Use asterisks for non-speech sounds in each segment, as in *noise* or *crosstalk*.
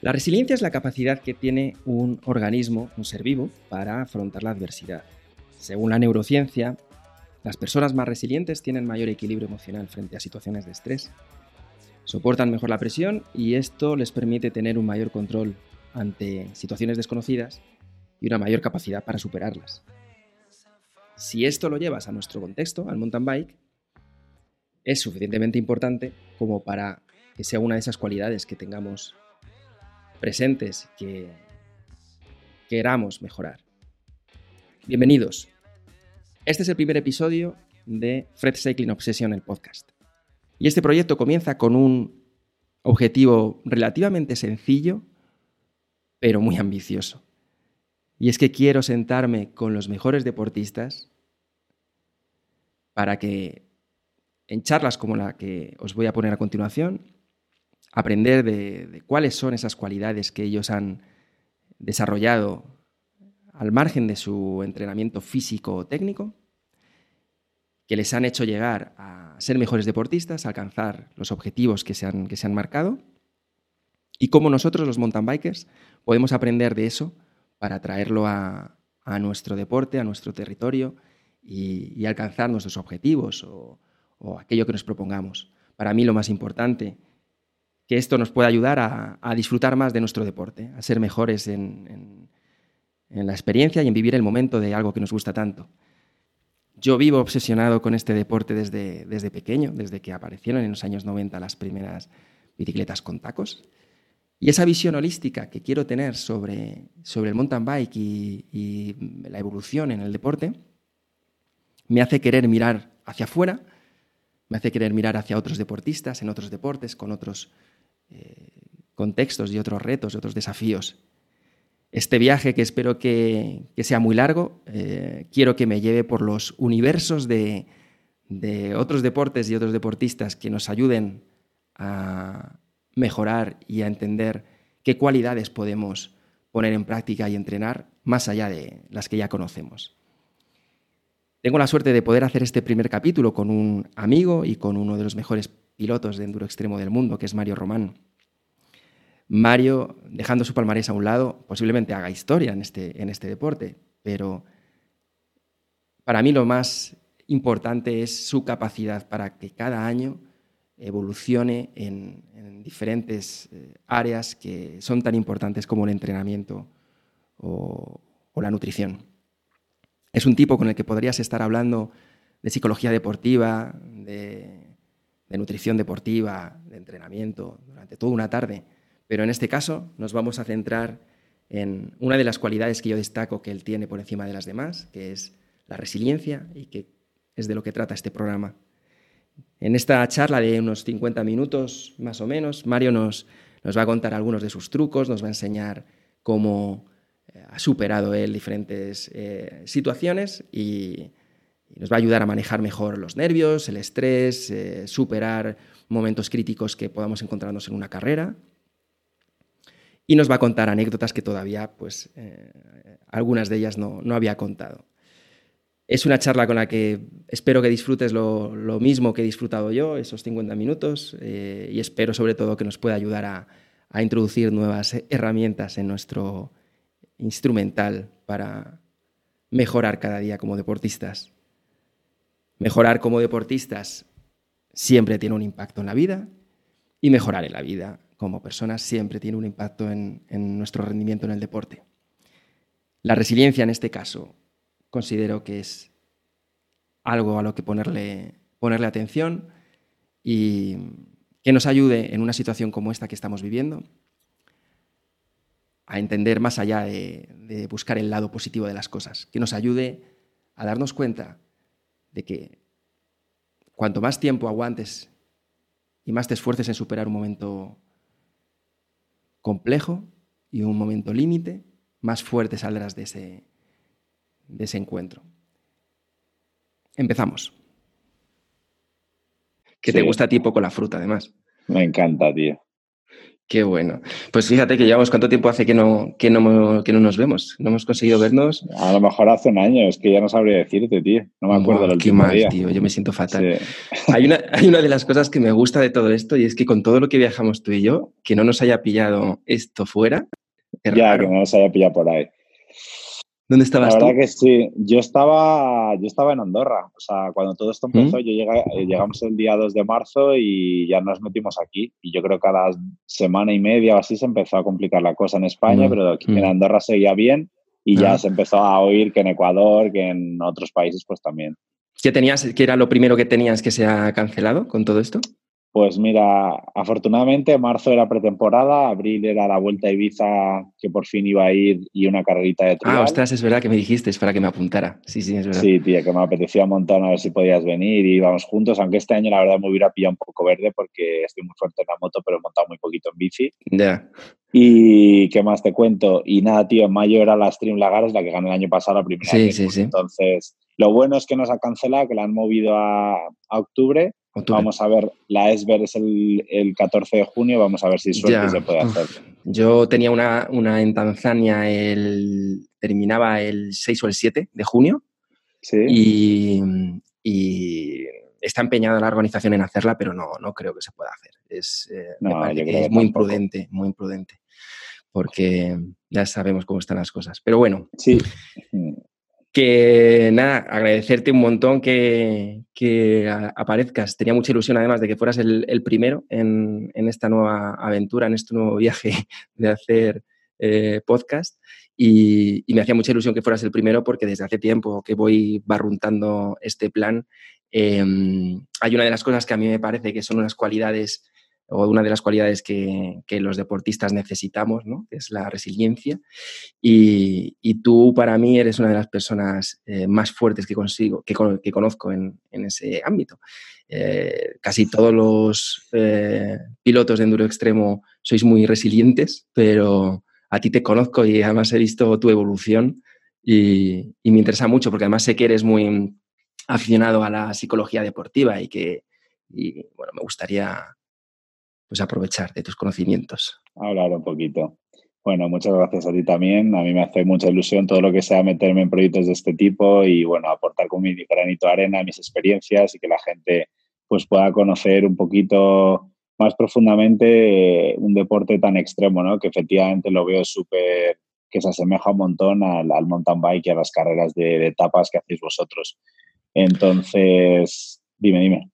La resiliencia es la capacidad que tiene un organismo, un ser vivo, para afrontar la adversidad. Según la neurociencia, las personas más resilientes tienen mayor equilibrio emocional frente a situaciones de estrés, soportan mejor la presión y esto les permite tener un mayor control ante situaciones desconocidas y una mayor capacidad para superarlas. Si esto lo llevas a nuestro contexto, al mountain bike, es suficientemente importante como para que sea una de esas cualidades que tengamos presentes que queramos mejorar. Bienvenidos. Este es el primer episodio de Fred Cycling Obsession, el podcast. Y este proyecto comienza con un objetivo relativamente sencillo, pero muy ambicioso. Y es que quiero sentarme con los mejores deportistas para que en charlas como la que os voy a poner a continuación aprender de, cuáles son esas cualidades que ellos han desarrollado al margen de su entrenamiento físico o técnico, que les han hecho llegar a ser mejores deportistas, a alcanzar los objetivos que se han, que se han marcado, y cómo nosotros, los mountain bikers, podemos aprender de eso para traerlo a, nuestro deporte, a nuestro territorio y, alcanzar nuestros objetivos o, o, aquello que nos propongamos. Para mí lo más importante que esto nos pueda ayudar a, disfrutar más de nuestro deporte, a ser mejores en, la experiencia y en vivir el momento de algo que nos gusta tanto. Yo vivo obsesionado con este deporte desde, desde pequeño, desde que aparecieron en los años 90 las primeras bicicletas con tacos. Y esa visión holística que quiero tener sobre, sobre el mountain bike y, la evolución en el deporte me hace querer mirar hacia afuera, me hace querer mirar hacia otros deportistas en otros deportes, con otros eh, contextos y otros retos y otros desafíos. Este viaje, que espero que, sea muy largo, eh, quiero que me lleve por los universos de, otros deportes y otros deportistas que nos ayuden a mejorar y a entender qué cualidades podemos poner en práctica y entrenar más allá de las que ya conocemos. Tengo la suerte de poder hacer este primer capítulo con un amigo y con uno de los mejores pilotos de enduro extremo del mundo, que es Mario Román. Mario, dejando su palmarés a un lado, posiblemente haga historia en este, en este deporte, pero para mí lo más importante es su capacidad para que cada año evolucione en, diferentes eh, áreas que son tan importantes como el entrenamiento o, la nutrición. Es un tipo con el que podrías estar hablando de psicología deportiva, de nutrición deportiva, de entrenamiento, durante toda una tarde pero en este caso nos vamos a centrar en una de las cualidades que yo destaco que él tiene por encima de las demás, que es la resiliencia y que es de lo que trata este programa. En esta charla de unos 50 minutos más o menos, Mario nos, nos va a contar algunos de sus trucos, nos va a enseñar cómo eh, ha superado él diferentes eh, situaciones y, nos va a ayudar a manejar mejor los nervios, el estrés, eh, superar momentos críticos que podamos encontrarnos en una carrera y nos va a contar anécdotas que todavía, pues, eh, algunas de ellas no, había contado. Es una charla con la que espero que disfrutes lo, mismo que he disfrutado yo, esos 50 minutos, eh, y espero sobre todo que nos pueda ayudar a, a introducir nuevas herramientas en nuestro instrumental para mejorar cada día como deportistas. Mejorar como deportistas siempre tiene un impacto en la vida y mejorar en la vida como personas siempre tiene un impacto en, nuestro rendimiento en el deporte. La resiliencia en este caso considero que es algo a lo que ponerle, atención y que nos ayude en una situación como esta que estamos viviendo a entender más allá de, de, buscar el lado positivo de las cosas, que nos ayude a darnos cuenta de que cuanto más tiempo aguantes y más te esfuerces en superar un momento complejo y un momento límite, más fuerte saldrás de ese, de ese encuentro. Empezamos. Que te gusta a ti poco la fruta, además. Me encanta, tío. Qué bueno. Pues fíjate que llevamos cuánto tiempo hace que no, que no, que no nos vemos. No hemos conseguido vernos. A lo mejor hace un año, es que ya no sabría decirte, tío. No me acuerdo del último qué mal, tío. Yo me siento fatal. Hay, una, hay una de las cosas que me gusta de todo esto y es que con todo lo que viajamos tú y yo, que no nos haya pillado esto fuera. Ya, que no nos haya pillado por ahí. ¿Dónde estabas La verdad que sí. Yo estaba, yo estaba en Andorra. O sea, cuando todo esto empezó, ¿Mm? yo eh, llegamos el día 2 de marzo y ya nos metimos aquí. Y yo creo que a la semana y media o así se empezó a complicar la cosa en España, mm, pero aquí en mm. Andorra seguía bien y ya ah. se empezó a oír que en Ecuador, que en otros países, pues también. ¿Qué tenías, qué era lo primero que tenías que se ha cancelado con todo esto? Pues mira, afortunadamente marzo era pretemporada, abril era la vuelta a Ibiza que por fin iba a ir y una carrerita de trial. Ah, ostras, es verdad que me dijiste, es para que me apuntara. Sí, sí, es verdad. Sí, tía, que me apetecía un montón a ver si podías venir y íbamos juntos, aunque este año la verdad me hubiera pillado un poco verde porque estoy muy fuerte en la moto, pero he montado muy poquito en bici. Ya. Y qué más te cuento. Y nada, tío, en mayo era la Stream Lagares, la que gané el año pasado, la primera sí, Sí, sí. Entonces, lo bueno es que nos ha cancelado, que la han movido a, a octubre Vamos a ver, la ESBER es el, el, 14 de junio, vamos a ver si suerte se puede hacer. Yo tenía una, una, en el, terminaba el 6 o el 7 de junio ¿Sí? y, y, está empeñada la organización en hacerla, pero no, no creo que se pueda hacer. Es, eh, me parece que es muy imprudente, muy imprudente, porque ya sabemos cómo están las cosas. Pero bueno. Sí que nada, agradecerte un montón que, aparezcas. Tenía mucha ilusión además de que fueras el, primero en, esta nueva aventura, en este nuevo viaje *laughs* de hacer eh, podcast. Y, me hacía mucha ilusión que fueras el primero porque desde hace tiempo que voy barruntando este plan, em, hay una de las cosas que a mí me parece que son unas cualidades o una de las cualidades que, los deportistas necesitamos, ¿no? es la resiliencia. Y, tú para mí eres una de las personas eh, más fuertes que, consigo, que, conozco en, ese ámbito. Eh, casi todos los eh, pilotos de enduro extremo sois muy resilientes, pero a ti te conozco y además he visto tu evolución y, y me interesa mucho porque además sé que eres muy aficionado a la psicología deportiva y que, bueno, me gustaría pues aprovechar de tus conocimientos. Hablar un poquito. Bueno, muchas gracias a ti también. A mí me hace mucha ilusión todo lo que sea meterme en proyectos de este tipo y bueno, aportar con mi granito de arena, mis experiencias y que la gente pues pueda conocer un poquito más profundamente un deporte tan extremo, ¿no? Que efectivamente lo veo súper, que se asemeja un montón al, mountain bike y a las carreras de etapas que hacéis vosotros. Entonces, dime, dime.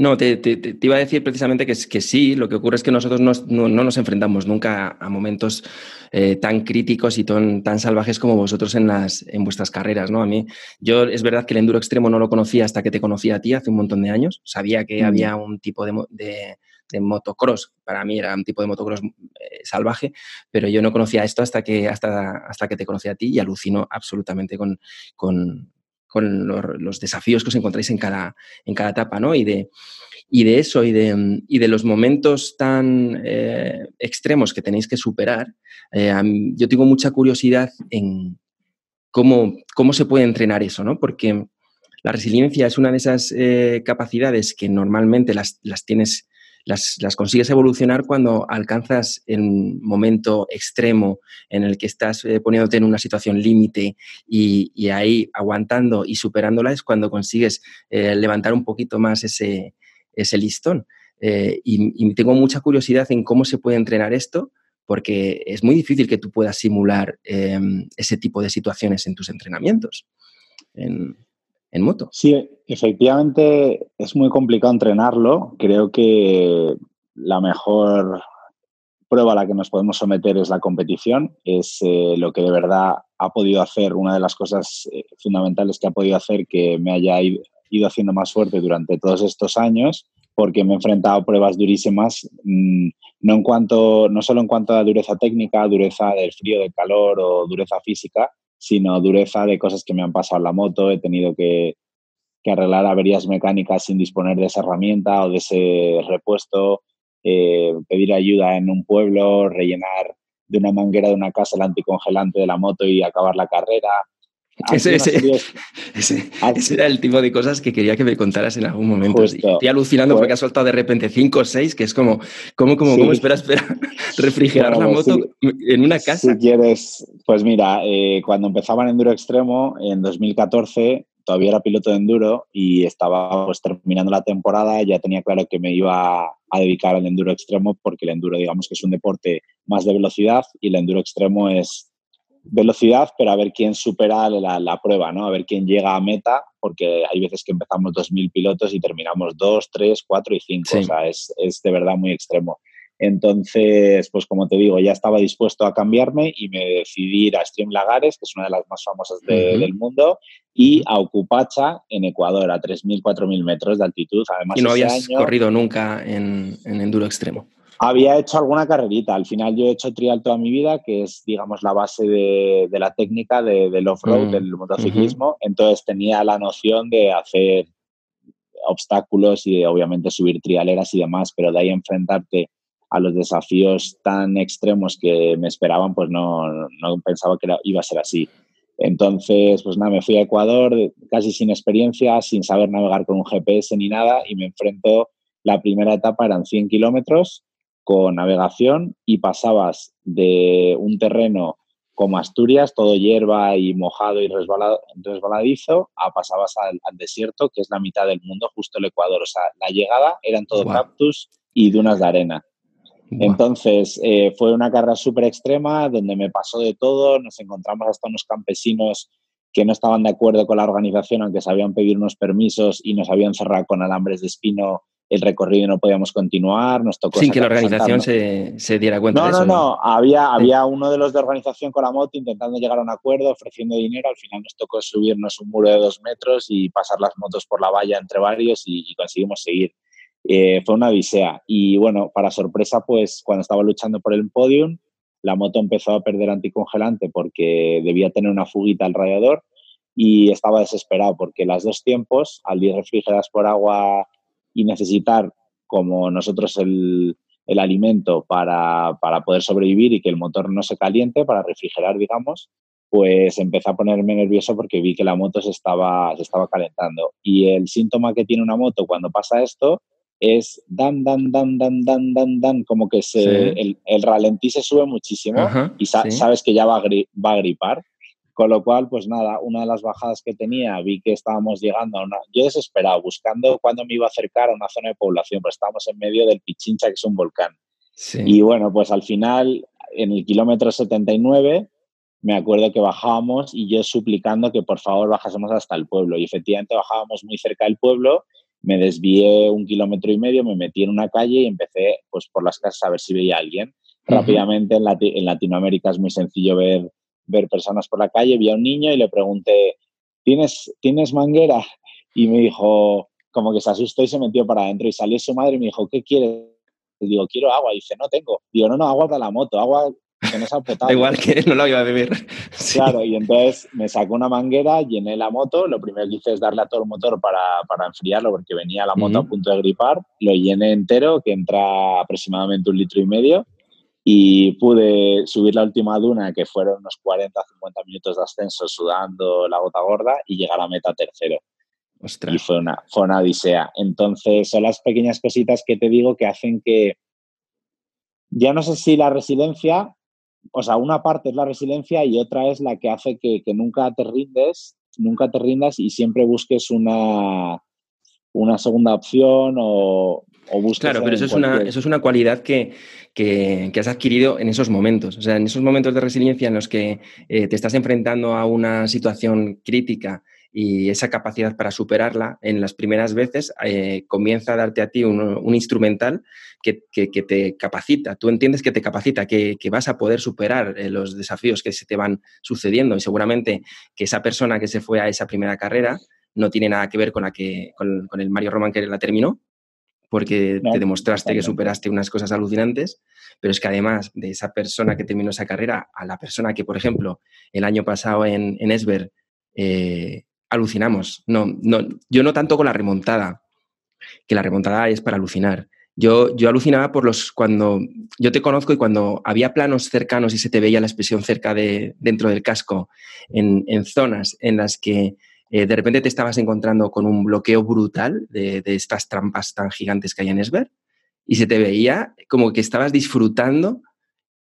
No, te, iba a decir precisamente que, que, sí, lo que ocurre es que nosotros no, nos enfrentamos nunca a, momentos eh, tan críticos y tan, tan, salvajes como vosotros en, las, en vuestras carreras, ¿no? A mí, yo es verdad que el enduro extremo no lo conocía hasta que te conocí a ti hace un montón de años. Sabía que había un tipo de, de, motocross, para mí era un tipo de motocross eh, salvaje, pero yo no conocía esto hasta que, hasta, hasta que te conocí a ti y alucino absolutamente con, con con los, desafíos que os encontráis en cada, en cada etapa, ¿no? Y de, y de eso y de, y de los momentos tan eh, extremos que tenéis que superar, eh, yo tengo mucha curiosidad en cómo, cómo se puede entrenar eso, ¿no? Porque la resiliencia es una de esas eh, capacidades que normalmente las, las tienes las, consigues evolucionar cuando alcanzas el momento extremo en el que estás eh, poniéndote en una situación límite y, ahí aguantando y superándola es cuando consigues eh, levantar un poquito más ese, ese listón. Eh, y, tengo mucha curiosidad en cómo se puede entrenar esto, porque es muy difícil que tú puedas simular em, ese tipo de situaciones en tus entrenamientos en moto. Sí, efectivamente es muy complicado entrenarlo. Creo que la mejor prueba a la que nos podemos someter es la competición, es eh, lo que de verdad ha podido hacer, una de las cosas eh, fundamentales que ha podido hacer que me haya ido, haciendo más fuerte durante todos estos años, porque me he enfrentado a pruebas durísimas, mm, no, en cuanto, no solo en cuanto a dureza técnica, dureza del frío, del calor o dureza física, sino dureza de cosas que me han pasado en la moto, he tenido que, arreglar averías mecánicas sin disponer de esa herramienta o de ese repuesto, eh, pedir ayuda en un pueblo, rellenar de una manguera de una casa el anticongelante de la moto y acabar la carrera. *laughs* Ese, era el tipo de cosas que quería que me contaras en algún momento. Estoy alucinando porque has soltado de repente 5 o 6, que es como, ¿cómo, cómo, cómo espera, espera, *laughs* refrigerar la moto en una casa? Si quieres, pues mira, eh, cuando empezaba en Enduro Extremo, en 2014, todavía era piloto de enduro y estaba pues, terminando la temporada, ya tenía claro que me iba a dedicar al enduro extremo porque el enduro digamos que es un deporte más de velocidad y el enduro extremo es velocidad, pero a ver quién supera la, prueba, ¿no? A ver quién llega a meta, porque hay veces que empezamos 2.000 pilotos y terminamos 2, 3, 4 y 5, o sea, es, es de verdad muy extremo. Entonces, pues como te digo, ya estaba dispuesto a cambiarme y me decidí ir a Stream Lagares, que es una de las más famosas del mundo, y a Ocupacha, en Ecuador, a 3.000, 4.000 metros de altitud. Además, ¿Y no habías corrido nunca en, enduro extremo? Había hecho alguna carrerita. Al final yo he hecho trial toda mi vida, que es, digamos, la base de, la técnica del off-road, mm, del motociclismo. Entonces tenía la noción de hacer obstáculos y obviamente subir trialeras y demás, pero de ahí enfrentarte a los desafíos tan extremos que me esperaban, pues no, no pensaba que iba a ser así. Entonces, pues nada, me fui a Ecuador casi sin experiencia, sin saber navegar con un GPS ni nada y me enfrento, la primera etapa eran 100 kilómetros con navegación y pasabas de un terreno como Asturias, todo hierba y mojado y resbaladizo, a pasabas al, desierto, que es la mitad del mundo, justo el Ecuador. O sea, la llegada eran todo cactus y dunas de arena. Entonces, eh, fue una carrera súper extrema donde me pasó de todo. Nos encontramos hasta unos campesinos que no estaban de acuerdo con la organización, aunque sabían pedir unos permisos y nos habían cerrado con alambres de espino el recorrido no podíamos continuar. Nos tocó Sin que la organización se, diera cuenta no, de eso. No, no, no. Había, había uno de los de organización con la moto intentando llegar a un acuerdo, ofreciendo dinero. Al final nos tocó subirnos un muro de dos metros y pasar las motos por la valla entre varios y conseguimos seguir. Eh, fue una odisea. Y bueno, para sorpresa, pues cuando estaba luchando por el podium, la moto empezó a perder anticongelante porque debía tener una fuguita al radiador y estaba desesperado porque las dos tiempos, al ir refrigeradas por agua y necesitar como nosotros el, el alimento para, para, poder sobrevivir y que el motor no se caliente, para refrigerar, digamos, pues empecé a ponerme nervioso porque vi que la moto se estaba, se estaba calentando. Y el síntoma que tiene una moto cuando pasa esto es dan, dan, dan, dan, dan, dan, dan, como que se, el, el, ralentí se sube muchísimo y sabes que ya va a, va a gripar. Con lo cual, pues nada, una de las bajadas que tenía, vi que estábamos llegando a una... Yo desesperado, buscando cuándo me iba a acercar a una zona de población, pues estábamos en medio del Pichincha, que es un volcán. Y bueno, pues al final, en el kilómetro 79, me acuerdo que bajábamos y yo suplicando que por favor bajásemos hasta el pueblo. Y efectivamente bajábamos muy cerca del pueblo me desvié un kilómetro y medio, me metí en una calle y empecé pues, por las casas a ver si veía a alguien. Rápidamente en, en, Latinoamérica es muy sencillo ver, ver personas por la calle. Vi a un niño y le pregunté, ¿tienes, ¿tienes manguera? Y me dijo, como que se asustó y se metió para adentro. Y salió su madre y me dijo, ¿qué quieres? Y digo, quiero agua. Y dice, no tengo. Digo, no, no, agua para la moto, agua que no Da *laughs* igual que no la iba a beber. *laughs* Claro, y entonces me sacó una manguera, llené la moto, lo primero que hice es darle a todo el motor para, para enfriarlo porque venía la moto a punto de gripar, lo llené entero, que entra aproximadamente un litro y medio, y pude subir la última duna, que fueron unos 40, 50 minutos de ascenso sudando la gota gorda, y llegar a meta tercero. Y fue una, fue una odisea. Entonces, son las pequeñas cositas que te digo que hacen que, ya no sé si la resiliencia o sea, una parte es la resiliencia y otra es la que hace que, nunca te rindes, nunca te rindas y siempre busques una, una segunda opción o, o. Claro, pero eso es, una, eso es una cualidad que, has adquirido en esos momentos. O sea, en esos momentos de resiliencia en los que eh, te estás enfrentando a una situación crítica y esa capacidad para superarla en las primeras veces eh, comienza a darte a ti un, instrumental que, te capacita. Tú entiendes que te capacita, que, vas a poder superar eh, los desafíos que se te van sucediendo y seguramente que esa persona que se fue a esa primera carrera no tiene nada que ver con, la que, con, el Mario Roman que la terminó, porque te demostraste que superaste unas cosas alucinantes, pero es que además de esa persona que terminó esa carrera a la persona que, por ejemplo, el año pasado en, en Esber eh, alucinamos. No, no, yo no tanto con la remontada, que la remontada es para alucinar. Yo, yo alucinaba por los cuando yo te conozco y cuando había planos cercanos y se te veía la expresión cerca de dentro del casco en, zonas en las que eh, de repente te estabas encontrando con un bloqueo brutal de, estas trampas tan gigantes que hay en Esber y se te veía como que estabas disfrutando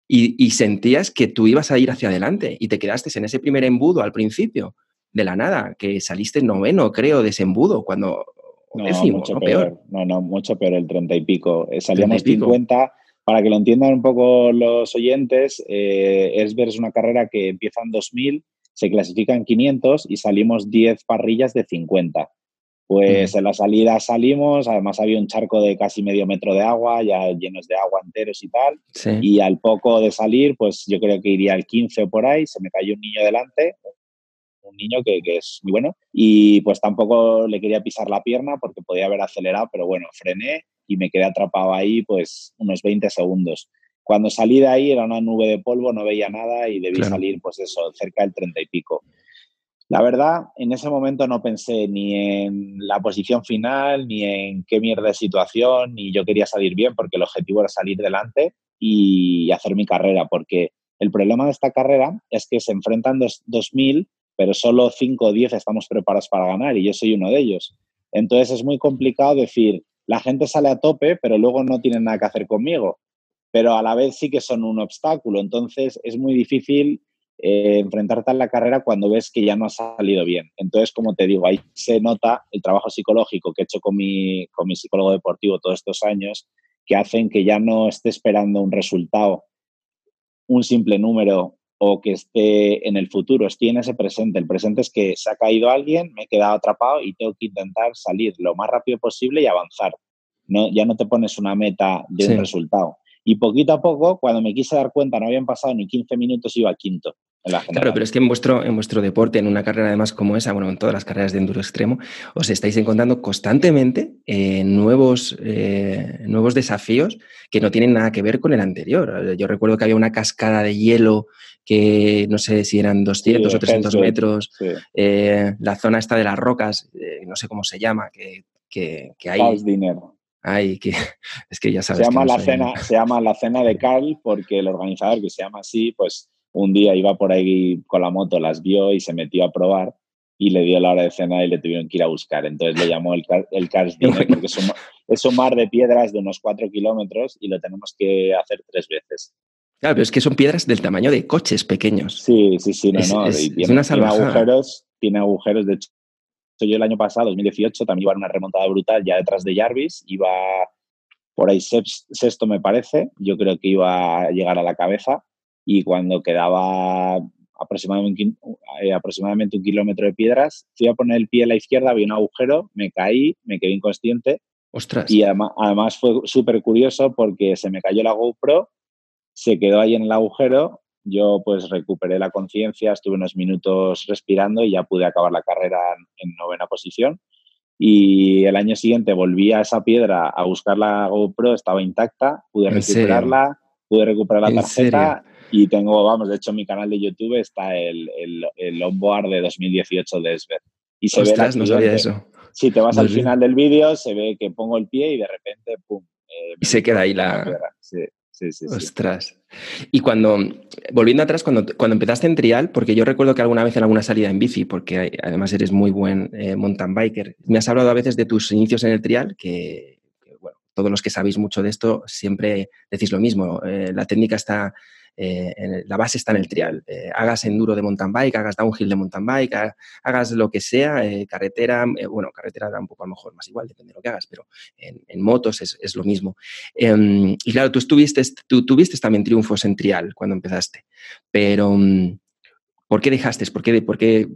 y, y, sentías que tú ibas a ir hacia adelante y te quedaste en ese primer embudo al principio de la nada, que saliste noveno, creo, de ese embudo, cuando no, mucho peor. No, no, mucho peor, el 30 y pico. Eh, salíamos 50. Para que lo entiendan un poco los oyentes, eh, Esber es una carrera que empieza en 2000, se clasifica en 500 y salimos 10 parrillas de 50. Pues en la salida salimos, además había un charco de casi medio metro de agua, ya llenos de agua enteros y tal. Y al poco de salir, pues yo creo que iría al 15 o por ahí, se me cayó un niño delante, un niño que, es muy bueno y pues tampoco le quería pisar la pierna porque podía haber acelerado, pero bueno, frené y me quedé atrapado ahí pues unos 20 segundos. Cuando salí de ahí era una nube de polvo, no veía nada y debí salir pues eso, cerca del 30 y pico. La verdad, en ese momento no pensé ni en la posición final, ni en qué mierda de situación, ni yo quería salir bien porque el objetivo era salir delante y hacer mi carrera, porque el problema de esta carrera es que se enfrentan dos, 2000 pero solo 5 o 10 estamos preparados para ganar y yo soy uno de ellos. Entonces es muy complicado decir, la gente sale a tope, pero luego no tienen nada que hacer conmigo, pero a la vez sí que son un obstáculo. Entonces es muy difícil eh, enfrentarte a la carrera cuando ves que ya no ha salido bien. Entonces, como te digo, ahí se nota el trabajo psicológico que he hecho con mi, con mi psicólogo deportivo todos estos años, que hacen que ya no esté esperando un resultado, un simple número o que esté en el futuro, estoy en ese presente. El presente es que se ha caído alguien, me he quedado atrapado y tengo que intentar salir lo más rápido posible y avanzar. No, ya no te pones una meta de un resultado. Y poquito a poco, cuando me quise dar cuenta, no habían pasado ni 15 minutos, iba quinto. claro, pero es que en vuestro, en vuestro deporte, en una carrera además como esa, bueno, en todas las carreras de enduro extremo, os estáis encontrando constantemente eh, nuevos, eh, nuevos desafíos que no tienen nada que ver con el anterior. Yo recuerdo que había una cascada de hielo que no sé si eran 200 o 300 metros, eh, la zona esta de las rocas, no sé cómo se llama, que, que, que hay... dinero. Ay, que *laughs* es que ya sabes. Se llama, la cena, *laughs* se llama la cena de Carl porque el organizador que se llama así, pues un día iba por ahí con la moto, las vio y se metió a probar y le dio la hora de cena y le tuvieron que ir a buscar. Entonces le llamó el, el Carl's *laughs* Dinner porque es un, es un, mar de piedras de unos cuatro kilómetros y lo tenemos que hacer tres veces. Claro, pero es que son piedras del tamaño de coches pequeños. Sí, sí, sí, no, no. Es, tiene, una tiene agujeros, tiene agujeros, de yo el año pasado, 2018, también iba en una remontada brutal ya detrás de Jarvis, iba por ahí sexto me parece, yo creo que iba a llegar a la cabeza y cuando quedaba aproximadamente, eh, aproximadamente un kilómetro de piedras, fui a poner el pie a la izquierda, vi un agujero, me caí, me quedé inconsciente. Ostras. Y además, además fue súper curioso porque se me cayó la GoPro, se quedó ahí en el agujero yo pues recuperé la conciencia, estuve unos minutos respirando y ya pude acabar la carrera en, novena posición. Y el año siguiente volví a esa piedra a buscar la GoPro, estaba intacta, pude recuperarla, pude recuperar la tarjeta y tengo, vamos, de hecho en mi canal de YouTube está el, el, el onboard de 2018 de Esber. Y se ve no sabía eso. Si te vas al final del vídeo, se ve que pongo el pie y de repente, ¡pum! Eh, y se queda ahí la... sí. Sí, sí, Ostras. Y cuando, volviendo atrás, cuando, cuando empezaste en trial, porque yo recuerdo que alguna vez en alguna salida en bici, porque además eres muy buen eh, mountain biker, me has hablado a veces de tus inicios en el trial, que, todos los que sabéis mucho de esto siempre decís lo mismo. Eh, la técnica está eh, la base está en el trial. Eh, hagas enduro de mountain bike, hagas downhill de mountain bike, hagas lo que sea, eh, carretera, bueno, carretera da un poco a lo mejor más igual, depende de lo que hagas, pero en, motos es, lo mismo. Em, y claro, tú estuviste, tú tuviste también triunfos en trial cuando empezaste, pero mm, ¿por qué dejaste? ¿Por qué, por qué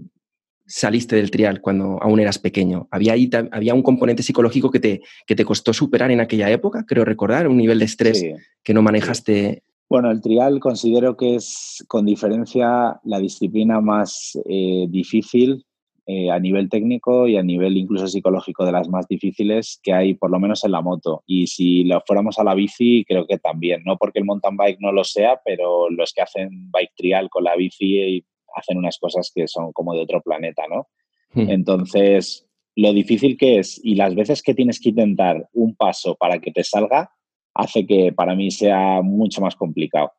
saliste del trial cuando aún eras pequeño? ¿Había, ahí, había un componente psicológico que te, que te costó superar en aquella época, creo recordar, un nivel de estrés que no manejaste bueno, el trial considero que es con diferencia la disciplina más eh, difícil eh, a nivel técnico y a nivel incluso psicológico de las más difíciles que hay, por lo menos en la moto. Y si lo fuéramos a la bici, creo que también. No porque el mountain bike no lo sea, pero los que hacen bike trial con la bici hacen unas cosas que son como de otro planeta, ¿no? Hmm. Entonces, lo difícil que es y las veces que tienes que intentar un paso para que te salga, hace que para mí sea mucho más complicado.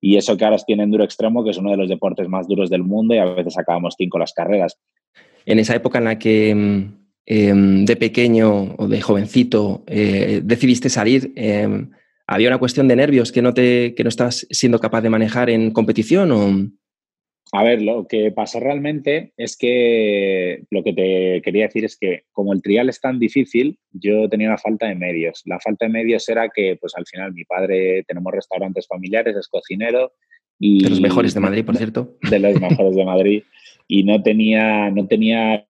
Y eso que ahora tiene enduro extremo, que es uno de los deportes más duros del mundo y a veces acabamos cinco las carreras. En esa época en la que mm, em, de pequeño o de jovencito eh, decidiste salir, em, ¿había una cuestión de nervios que no, te, que no estás siendo capaz de manejar en competición? A ver, lo que pasó realmente es que lo que te quería decir es que como el trial es tan difícil, yo tenía una falta de medios. La falta de medios era que, pues al final, mi padre, tenemos restaurantes familiares, es cocinero. Y, de los mejores de Madrid, por cierto. *laughs* De los mejores de Madrid. Y no tenía, no tenía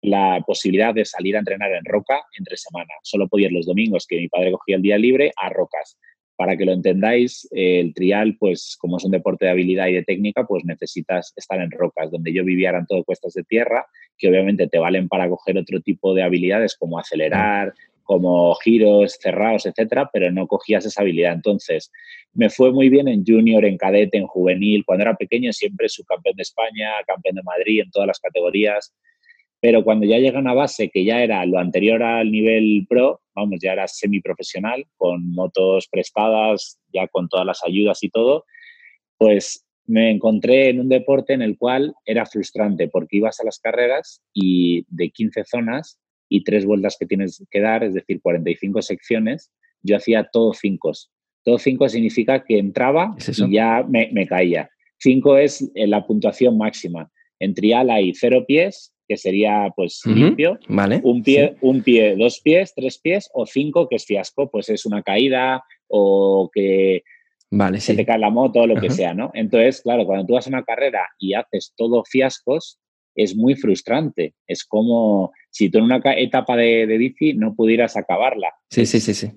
la posibilidad de salir a entrenar en roca entre semana. Solo podía ir los domingos, que mi padre cogía el día libre, a rocas para que lo entendáis, el trial, pues como es un deporte de habilidad y de técnica, pues necesitas estar en rocas. Donde yo vivía eran todo cuestas de tierra, que obviamente te valen para coger otro tipo de habilidades como acelerar, como giros cerrados, etcétera, pero no cogías esa habilidad. Entonces, me fue muy bien en junior, en cadete, en juvenil. Cuando era pequeño, siempre subcampeón de España, campeón de Madrid en todas las categorías. Pero cuando ya llega a base que ya era lo anterior al nivel pro, vamos, ya era semiprofesional, con motos prestadas, ya con todas las ayudas y todo, pues me encontré en un deporte en el cual era frustrante porque ibas a las carreras y de 15 zonas y tres vueltas que tienes que dar, es decir, 45 secciones, yo hacía todo cinco. Todo cinco significa que entraba y ya me, me caía. Cinco es la puntuación máxima. En trial hay cero pies, que sería pues limpio. Vale. Un pie, un pie, dos pies, tres pies o cinco, que es fiasco, pues es una caída o que vale, se te cae la moto o lo que sea, ¿no? Entonces, claro, cuando tú vas a una carrera y haces todo fiascos, es muy frustrante. Es como si tú en una etapa de, bici no pudieras acabarla. Sí, sí, sí, sí.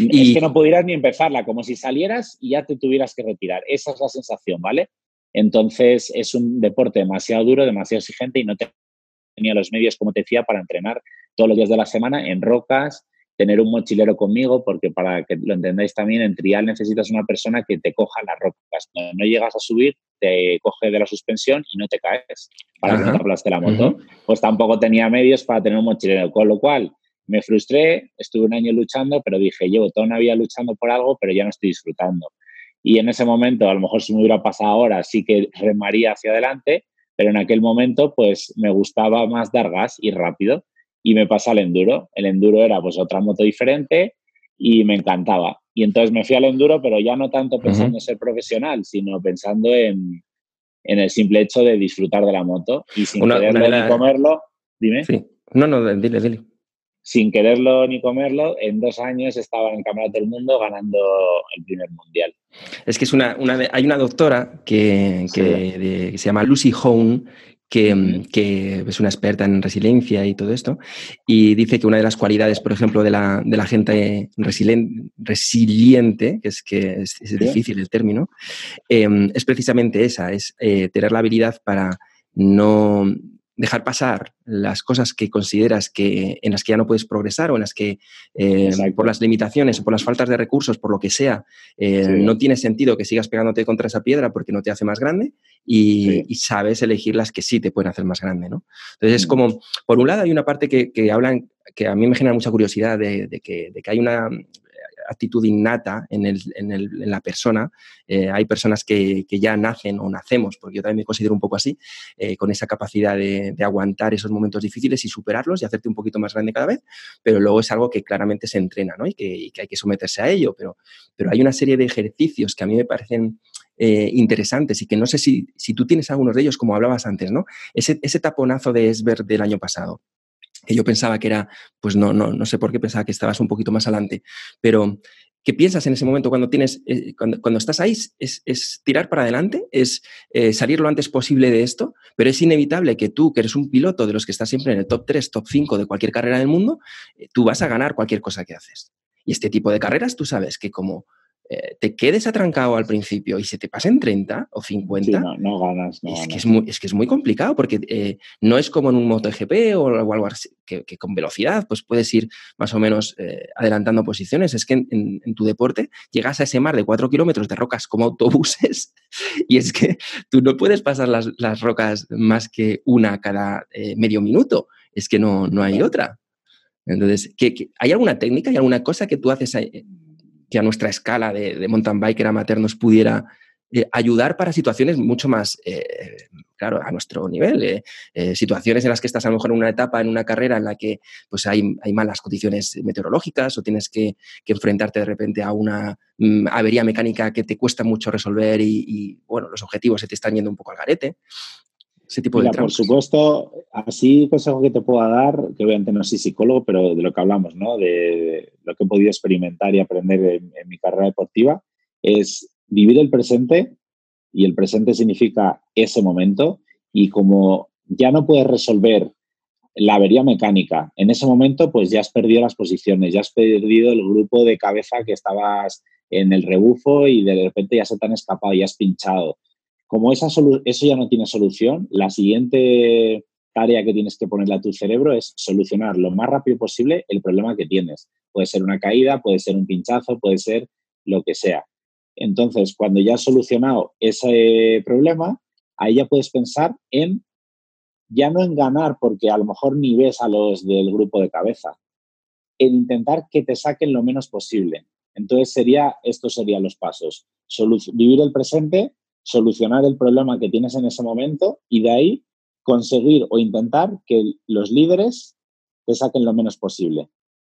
Y... Es que no pudieras ni empezarla, como si salieras y ya te tuvieras que retirar. Esa es la sensación, ¿vale? Entonces es un deporte demasiado duro, demasiado exigente y no te tenía los medios, como te decía, para entrenar todos los días de la semana en rocas, tener un mochilero conmigo, porque para que lo entendáis también, en trial necesitas una persona que te coja las rocas. Cuando no llegas a subir, te coge de la suspensión y no te caes para que no te aplaste la moto. Pues tampoco tenía medios para tener un mochilero, con lo cual me frustré, estuve un año luchando, pero dije, llevo toda una vida luchando por algo, pero ya no estoy disfrutando. Y en ese momento, a lo mejor si me hubiera pasado ahora, sí que remaría hacia adelante, pero en aquel momento pues me gustaba más dar gas y rápido y me pasa el enduro. El enduro era pues otra moto diferente y me encantaba. Y entonces me fui al enduro, pero ya no tanto pensando en ser profesional, sino pensando en, en, el simple hecho de disfrutar de la moto y sin quererlo ni comerlo. Dime. Sí. No, no, dile, dile sin quererlo ni comerlo, en dos años estaba en el Campeonato del Mundo ganando el primer mundial. Es que es una, hay una doctora que, se llama Lucy Hone, que, que, es una experta en resiliencia y todo esto, y dice que una de las cualidades, por ejemplo, de la, de la gente resiliente, que es que es, difícil el término, em, es precisamente esa, es eh, tener la habilidad para no, dejar pasar las cosas que consideras que en las que ya no puedes progresar o en las que eh, por las limitaciones o por las faltas de recursos, por lo que sea, eh, no tiene sentido que sigas pegándote contra esa piedra porque no te hace más grande y, sabes elegir las que sí te pueden hacer más grande, ¿no? Entonces es mm. como, por un lado hay una parte que, que hablan, que a mí me genera mucha curiosidad de, que, de que hay una actitud innata en, el, en, el, en la persona. Eh, hay personas que, que, ya nacen o nacemos, porque yo también me considero un poco así, eh, con esa capacidad de, de, aguantar esos momentos difíciles y superarlos y hacerte un poquito más grande cada vez, pero luego es algo que claramente se entrena ¿no? y, que, que hay que someterse a ello. Pero, pero hay una serie de ejercicios que a mí me parecen eh, interesantes y que no sé si, si, tú tienes algunos de ellos, como hablabas antes, ¿no? Ese, ese taponazo de Esber del año pasado, que yo pensaba que era, pues no, no, no sé por qué pensaba que estabas un poquito más adelante, pero ¿qué piensas en ese momento cuando tienes, eh, cuando, cuando, estás ahí? Es, es, tirar para adelante, es eh, salir lo antes posible de esto, pero es inevitable que tú, que eres un piloto de los que estás siempre en el top 3, top 5 de cualquier carrera del mundo, eh, tú vas a ganar cualquier cosa que haces. Y este tipo de carreras, tú sabes que como eh, te quedes atrancado al principio y se te pasen 30 o 50, no, ganas. es, Que es, muy, es que es muy complicado porque eh, no es como en un MotoGP o algo así, que, con velocidad pues puedes ir más o menos eh, adelantando posiciones. Es que en, tu deporte llegas a ese mar de 4 kilómetros de rocas como autobuses *laughs* y es que tú no puedes pasar las, las rocas más que una cada medio minuto. es que no, no hay otra. Entonces, ¿qué, hay alguna técnica, hay alguna cosa que tú haces eh, que a nuestra escala de, mountain biker amateur nos pudiera eh, ayudar para situaciones mucho más, eh, claro, a nuestro nivel. situaciones en las que estás a lo mejor en una etapa, en una carrera en la que pues hay, hay malas condiciones meteorológicas o tienes que, enfrentarte de repente a una mm, avería mecánica que te cuesta mucho resolver y, y, bueno, los objetivos se te están yendo un poco al garete tipo Mira, Por supuesto, así consejo que te pueda dar, que obviamente no soy psicólogo, pero de lo que hablamos, ¿no? De lo que he podido experimentar y aprender en, mi carrera deportiva, es vivir el presente y el presente significa ese momento y como ya no puedes resolver la avería mecánica, en ese momento pues ya has perdido las posiciones, ya has perdido el grupo de cabeza que estabas en el rebufo y de repente ya se te han escapado, y has pinchado como esa eso ya no tiene solución, la siguiente tarea que tienes que ponerle a tu cerebro es solucionar lo más rápido posible el problema que tienes. Puede ser una caída, puede ser un pinchazo, puede ser lo que sea. Entonces, cuando ya has solucionado ese problema, ahí ya puedes pensar en, ya no en ganar, porque a lo mejor ni ves a los del grupo de cabeza, en intentar que te saquen lo menos posible. Entonces, sería, estos serían los pasos. vivir el presente, solucionar el problema que tienes en ese momento y de ahí conseguir o intentar que los líderes te saquen lo menos posible.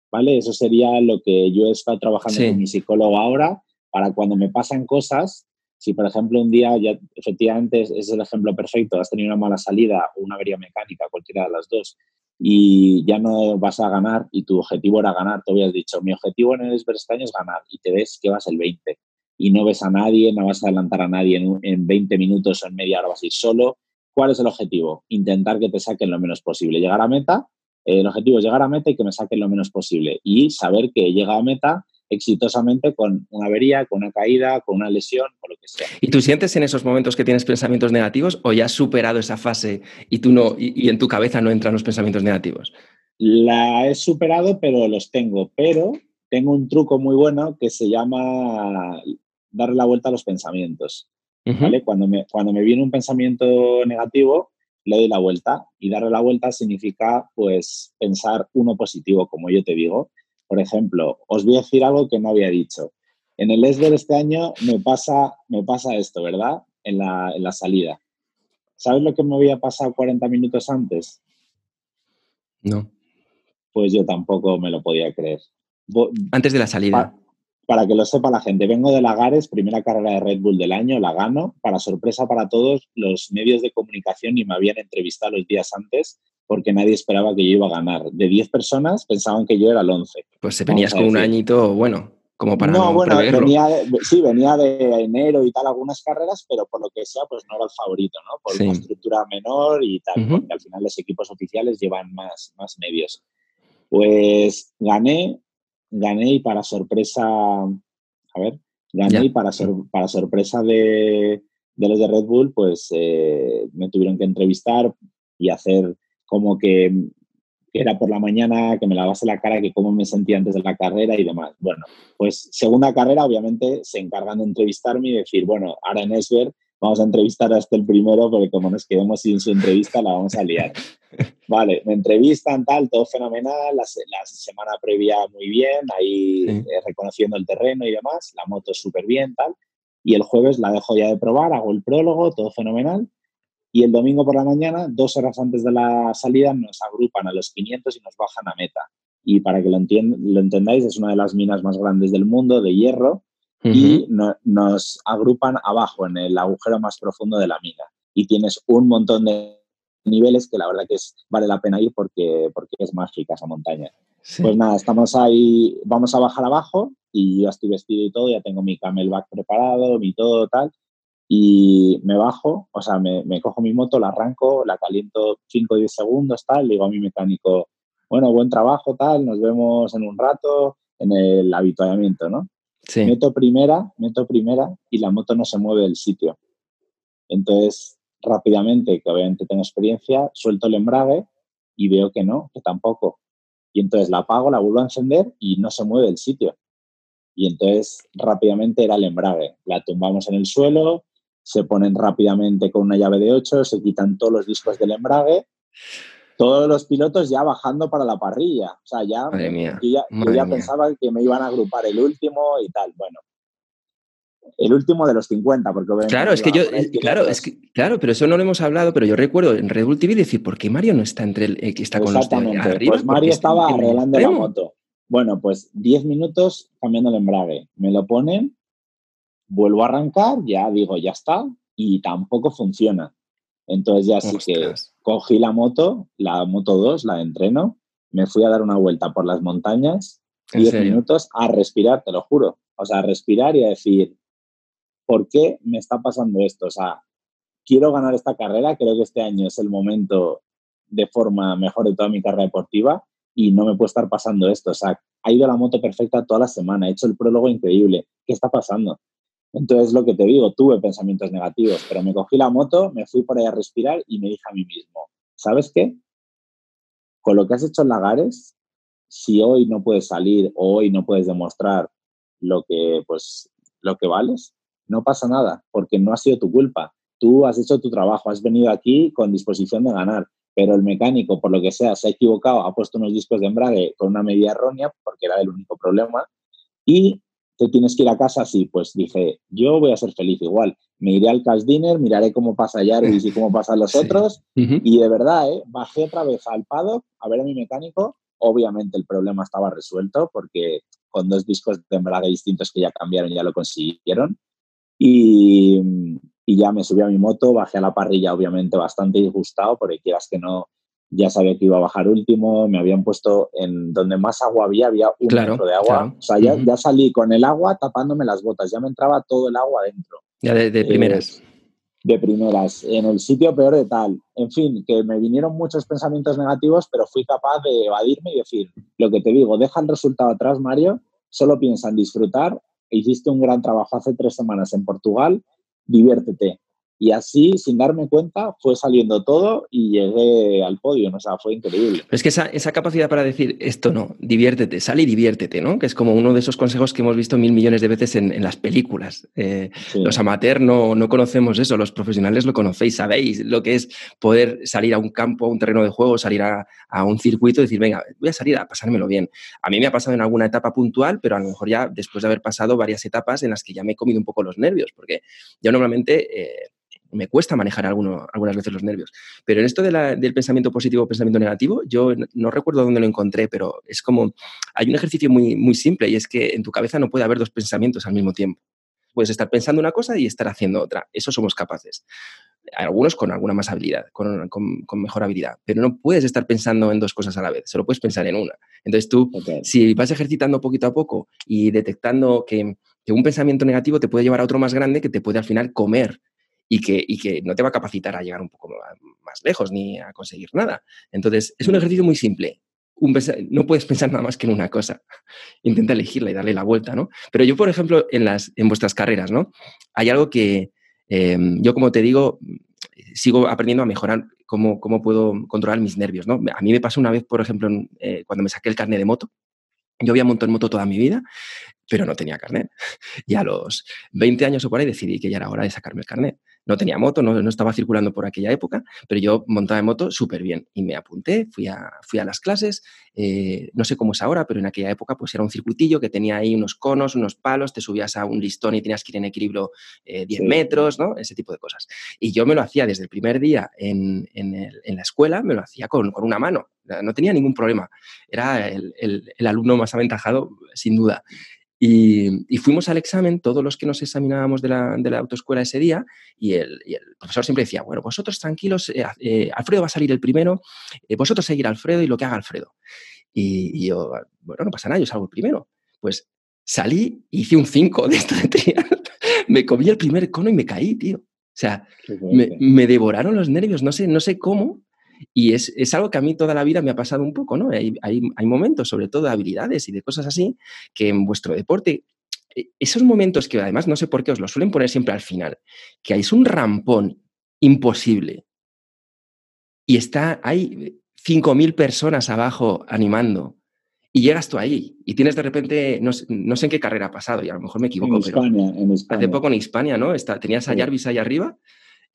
¿Vale? Eso sería lo que yo he estado trabajando con mi psicólogo ahora para cuando me pasan cosas, si por ejemplo un día ya efectivamente es, el ejemplo perfecto, has tenido una mala salida o una avería mecánica, cualquiera de las dos, y ya no vas a ganar y tu objetivo era ganar, te habías dicho, mi objetivo en el este año es ganar y te ves que vas el 20 y no ves a nadie, no vas a adelantar a nadie en, en 20 minutos o en media hora vas a ir solo. ¿Cuál es el objetivo? Intentar que te saquen lo menos posible. Llegar a meta, eh, el objetivo es llegar a meta y que me saquen lo menos posible. Y saber que llega a meta exitosamente con una avería, con una caída, con una lesión, o lo que sea. ¿Y tú sientes en esos momentos que tienes pensamientos negativos o ya has superado esa fase y tú no y, y en tu cabeza no entran los pensamientos negativos? La he superado, pero los tengo. Pero tengo un truco muy bueno que se llama darle la vuelta a los pensamientos. ¿vale? Cuando, me, cuando me viene un pensamiento negativo, le doy la vuelta y darle la vuelta significa pues pensar uno positivo, como yo te digo. Por ejemplo, os voy a decir algo que no había dicho. En el ESDER este año me pasa, me pasa esto, ¿verdad? En la, en la salida. ¿Sabes lo que me había pasado 40 minutos antes? No. Pues yo tampoco me lo podía creer. Antes de la salida para que lo sepa la gente, vengo de Lagares, primera carrera de Red Bull del año, la gano. Para sorpresa para todos, los medios de comunicación ni me habían entrevistado los días antes porque nadie esperaba que yo iba a ganar. De 10 personas pensaban que yo era el 11. Pues se venías con un añito bueno, como para no, bueno, venía sí, venía de enero y tal algunas carreras, pero por lo que sea, pues no era el favorito, ¿no? Por una estructura menor y tal, porque al final los equipos oficiales llevan más, más medios. Pues gané, gané y para sorpresa, a ver, gané y para, para sorpresa de, los de Red Bull, pues eh, me tuvieron que entrevistar y hacer como que, era por la mañana, que me lavase la cara, que cómo me sentía antes de la carrera y demás. Bueno, pues segunda carrera, obviamente, se encargan de entrevistarme y decir, bueno, ahora en Esber vamos a entrevistar a este el primero, porque como nos quedemos sin su entrevista, la vamos a liar. *laughs* Vale, me entrevistan, tal, todo fenomenal, la, semana previa muy bien, ahí eh, reconociendo el terreno y demás, la moto súper bien, tal. Y el jueves la dejo ya de probar, hago el prólogo, todo fenomenal. Y el domingo por la mañana, dos horas antes de la salida, nos agrupan a los 500 y nos bajan a meta. Y para que lo, lo entendáis, es una de las minas más grandes del mundo, de hierro, y nos agrupan abajo, en el agujero más profundo de la mina. Y tienes un montón de niveles que la verdad que es, vale la pena ir porque, porque es mágica esa montaña. Pues nada, estamos ahí, vamos a bajar abajo y ya estoy vestido y todo, ya tengo mi camelback preparado, mi todo tal, y me bajo, o sea, me, me cojo mi moto, la arranco, la caliento 5 o 10 segundos, tal, digo a mi mecánico, bueno, buen trabajo, tal, nos vemos en un rato en el habituallamiento, ¿no? Meto primera, meto primera y la moto no se mueve del sitio. Entonces, rápidamente, que obviamente tengo experiencia, suelto el embrague y veo que no, que tampoco. Y entonces la apago, la vuelvo a encender y no se mueve del sitio. Y entonces rápidamente era el embrague. La tumbamos en el suelo, se ponen rápidamente con una llave de 8, se quitan todos los discos del embrague todos los pilotos ya bajando para la parrilla. O sea, ya, yo ya, pensaba que me iban a agrupar el último y tal. Bueno, el último de los 50, porque Claro, es que yo, claro, es que, claro, pero eso no lo hemos hablado, pero yo recuerdo en Red Bull TV decir, ¿por qué Mario no está entre el eh, que está con los de arriba? Pues Mario estaba arreglando la moto. Bueno, pues 10 minutos cambiando el embrague. Me lo ponen, vuelvo a arrancar, ya digo, ya está, y tampoco funciona. Entonces ya sí que cogí la moto, la moto 2, la de entreno, me fui a dar una vuelta por las montañas, 10 minutos a respirar, te lo juro. O sea, a respirar y a decir, ¿por qué me está pasando esto? O sea, quiero ganar esta carrera, creo que este año es el momento de forma mejor de toda mi carrera deportiva y no me puede estar pasando esto. O sea, ha ido la moto perfecta toda la semana, he hecho el prólogo increíble. ¿Qué está pasando? Entonces, lo que te digo, tuve pensamientos negativos, pero me cogí la moto, me fui por ahí a respirar y me dije a mí mismo, ¿sabes qué? Con lo que has hecho en Lagares, si hoy no puedes salir o hoy no puedes demostrar lo que, pues, lo que vales, no pasa nada, porque no ha sido tu culpa. Tú has hecho tu trabajo, has venido aquí con disposición de ganar, pero el mecánico, por lo que sea, se ha equivocado, ha puesto unos discos de embrague con una medida errónea, porque era el único problema, y te tienes que ir a casa así. Pues dije, yo voy a ser feliz igual. Me iré al cash dinner, miraré cómo pasa Jarvis y cómo pasan los *laughs* otros, y de verdad, ¿eh? bajé otra vez al paddock a ver a mi mecánico. Obviamente el problema estaba resuelto, porque con dos discos de embrague distintos que ya cambiaron, ya lo consiguieron. Y, ya me subí a mi moto, bajé a la parrilla obviamente bastante disgustado, porque quieras que no, ya sabía que iba a bajar último, me habían puesto en donde más agua había, había un metro de agua. O sea, ya, salí con el agua tapándome las botas, ya me entraba todo el agua dentro. Ya de, eh, primeras. de primeras, en el sitio peor de tal. En fin, que me vinieron muchos pensamientos negativos, pero fui capaz de evadirme y decir, lo que te digo, deja el resultado atrás, Mario, solo piensa en disfrutar hiciste un gran trabajo hace tres semanas en Portugal, diviértete. Y así, sin darme cuenta, fue saliendo todo y llegué al podio, ¿no? o sea, fue increíble. es que esa, esa, capacidad para decir esto no, diviértete, sal y diviértete, ¿no? Que es como uno de esos consejos que hemos visto mil millones de veces en, en las películas. Eh, los amateurs no, no, conocemos eso, los profesionales lo conocéis, sabéis lo que es poder salir a un campo, a un terreno de juego, salir a, a un circuito y decir, venga, voy a salir a pasármelo bien. A mí me ha pasado en alguna etapa puntual, pero a lo mejor ya después de haber pasado varias etapas en las que ya me he comido un poco los nervios, porque yo normalmente... Eh, me cuesta manejar algunas veces los nervios. Pero en esto del pensamiento positivo, pensamiento negativo, yo no recuerdo dónde lo encontré, pero es como, hay un ejercicio muy, muy simple y es que en tu cabeza no puede haber dos pensamientos al mismo tiempo. Puedes estar pensando una cosa y estar haciendo otra. Eso somos capaces. Algunos con alguna más habilidad, con, mejor habilidad, pero no puedes estar pensando en dos cosas a la vez, solo puedes pensar en una. Entonces tú, si vas ejercitando poquito a poco y detectando que, que un pensamiento negativo te puede llevar a otro más grande que te puede al final comer y que, que no te va a capacitar a llegar un poco más lejos ni a conseguir nada. Entonces, es un ejercicio muy simple. no puedes pensar nada más que en una cosa. *laughs* Intenta elegirla y darle la vuelta, ¿no? Pero yo, por ejemplo, en, las, en vuestras carreras, ¿no? Hay algo que em, yo, como te digo, sigo aprendiendo a mejorar cómo, cómo, puedo controlar mis nervios, ¿no? A mí me pasó una vez, por ejemplo, eh, cuando me saqué el carnet de moto. Yo había montado en moto toda mi vida, pero no tenía carnet. Y a los 20 años o por ahí decidí que ya era hora de sacarme el carnet no tenía moto, no, no, estaba circulando por aquella época, pero yo montaba en moto súper bien y me apunté, fui a, fui a las clases, eh, no sé cómo es ahora, pero en aquella época pues era un circuitillo que tenía ahí unos conos, unos palos, te subías a un listón y tenías que ir en equilibrio 10 eh, metros, ¿no? Ese tipo de cosas. Y yo me lo hacía desde el primer día en, en, la escuela, me lo hacía con, con, una mano, no tenía ningún problema. Era el, el, el alumno más aventajado, sin duda. Y, fuimos al examen, todos los que nos examinábamos de la, de la autoescuela ese día, y el, profesor siempre decía, bueno, vosotros tranquilos, eh, eh, Alfredo va a salir el primero, eh, vosotros seguir a Alfredo y lo que haga Alfredo. Y, yo, bueno, no pasa nada, yo salgo el primero. Pues salí, hice un 5 de esto de trial, *laughs* me comí el primer cono y me caí, tío. O sea, me, me, devoraron los nervios, no sé, no sé cómo, y es, es, algo que a mí toda la vida me ha pasado un poco, ¿no? Hay, hay, hay, momentos, sobre todo de habilidades y de cosas así, que en vuestro deporte, e, esos momentos que además no sé por qué os lo suelen poner siempre al final, que hay un rampón imposible y está, hay 5.000 personas abajo animando y llegas tú ahí y tienes de repente, no, no, sé en qué carrera ha pasado y a lo mejor me equivoco, en España, en España. hace poco en España, ¿no? Está, tenías a Jarvis ahí arriba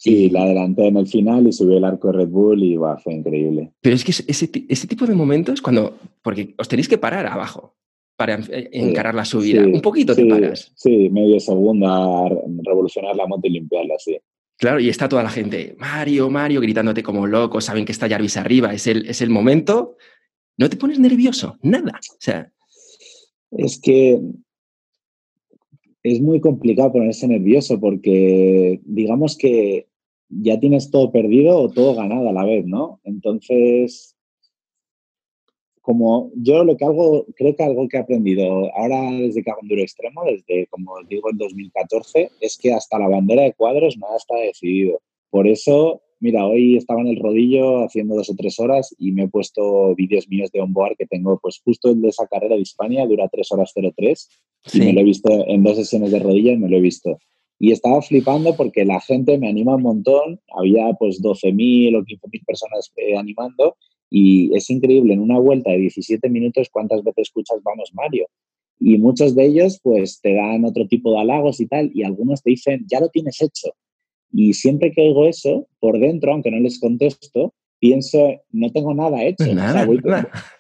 Sí, la adelanté en el final y subí el arco de Red Bull y fue increíble. Pero es que ese, ese tipo de momentos, cuando, porque os tenéis que parar abajo para encarar la subida. Un poquito te paras. Sí, medio segundo a revolucionar la moto y limpiarla, sí. Claro, y está toda la gente, Mario, Mario, gritándote como loco, saben que está Jarvis arriba, es el, es el momento. No te pones nervioso, nada. O sea. Es que es muy complicado ponerse nervioso porque digamos que ya tienes todo perdido o todo ganado a la vez, ¿no? Entonces, como yo lo que hago, creo que algo que he aprendido ahora desde que hago un duro extremo, desde, como digo, el 2014, es que hasta la bandera de cuadros nada está decidido. Por eso, mira, hoy estaba en el rodillo haciendo dos o tres horas y me he puesto vídeos míos de onboard que tengo, pues justo el de esa carrera de Hispania, dura tres horas 03 y me lo he visto en dos sesiones de rodillas, me lo he visto. Y estaba flipando porque la gente me anima un montón. Había pues 12.000 o 15.000 personas eh, animando y es increíble en una vuelta de 17 minutos cuántas veces escuchas vamos Mario. Y muchos de ellos pues te dan otro tipo de halagos y tal y algunos te dicen ya lo tienes hecho. Y siempre que oigo eso, por dentro, aunque no les contesto, pienso, no tengo nada hecho.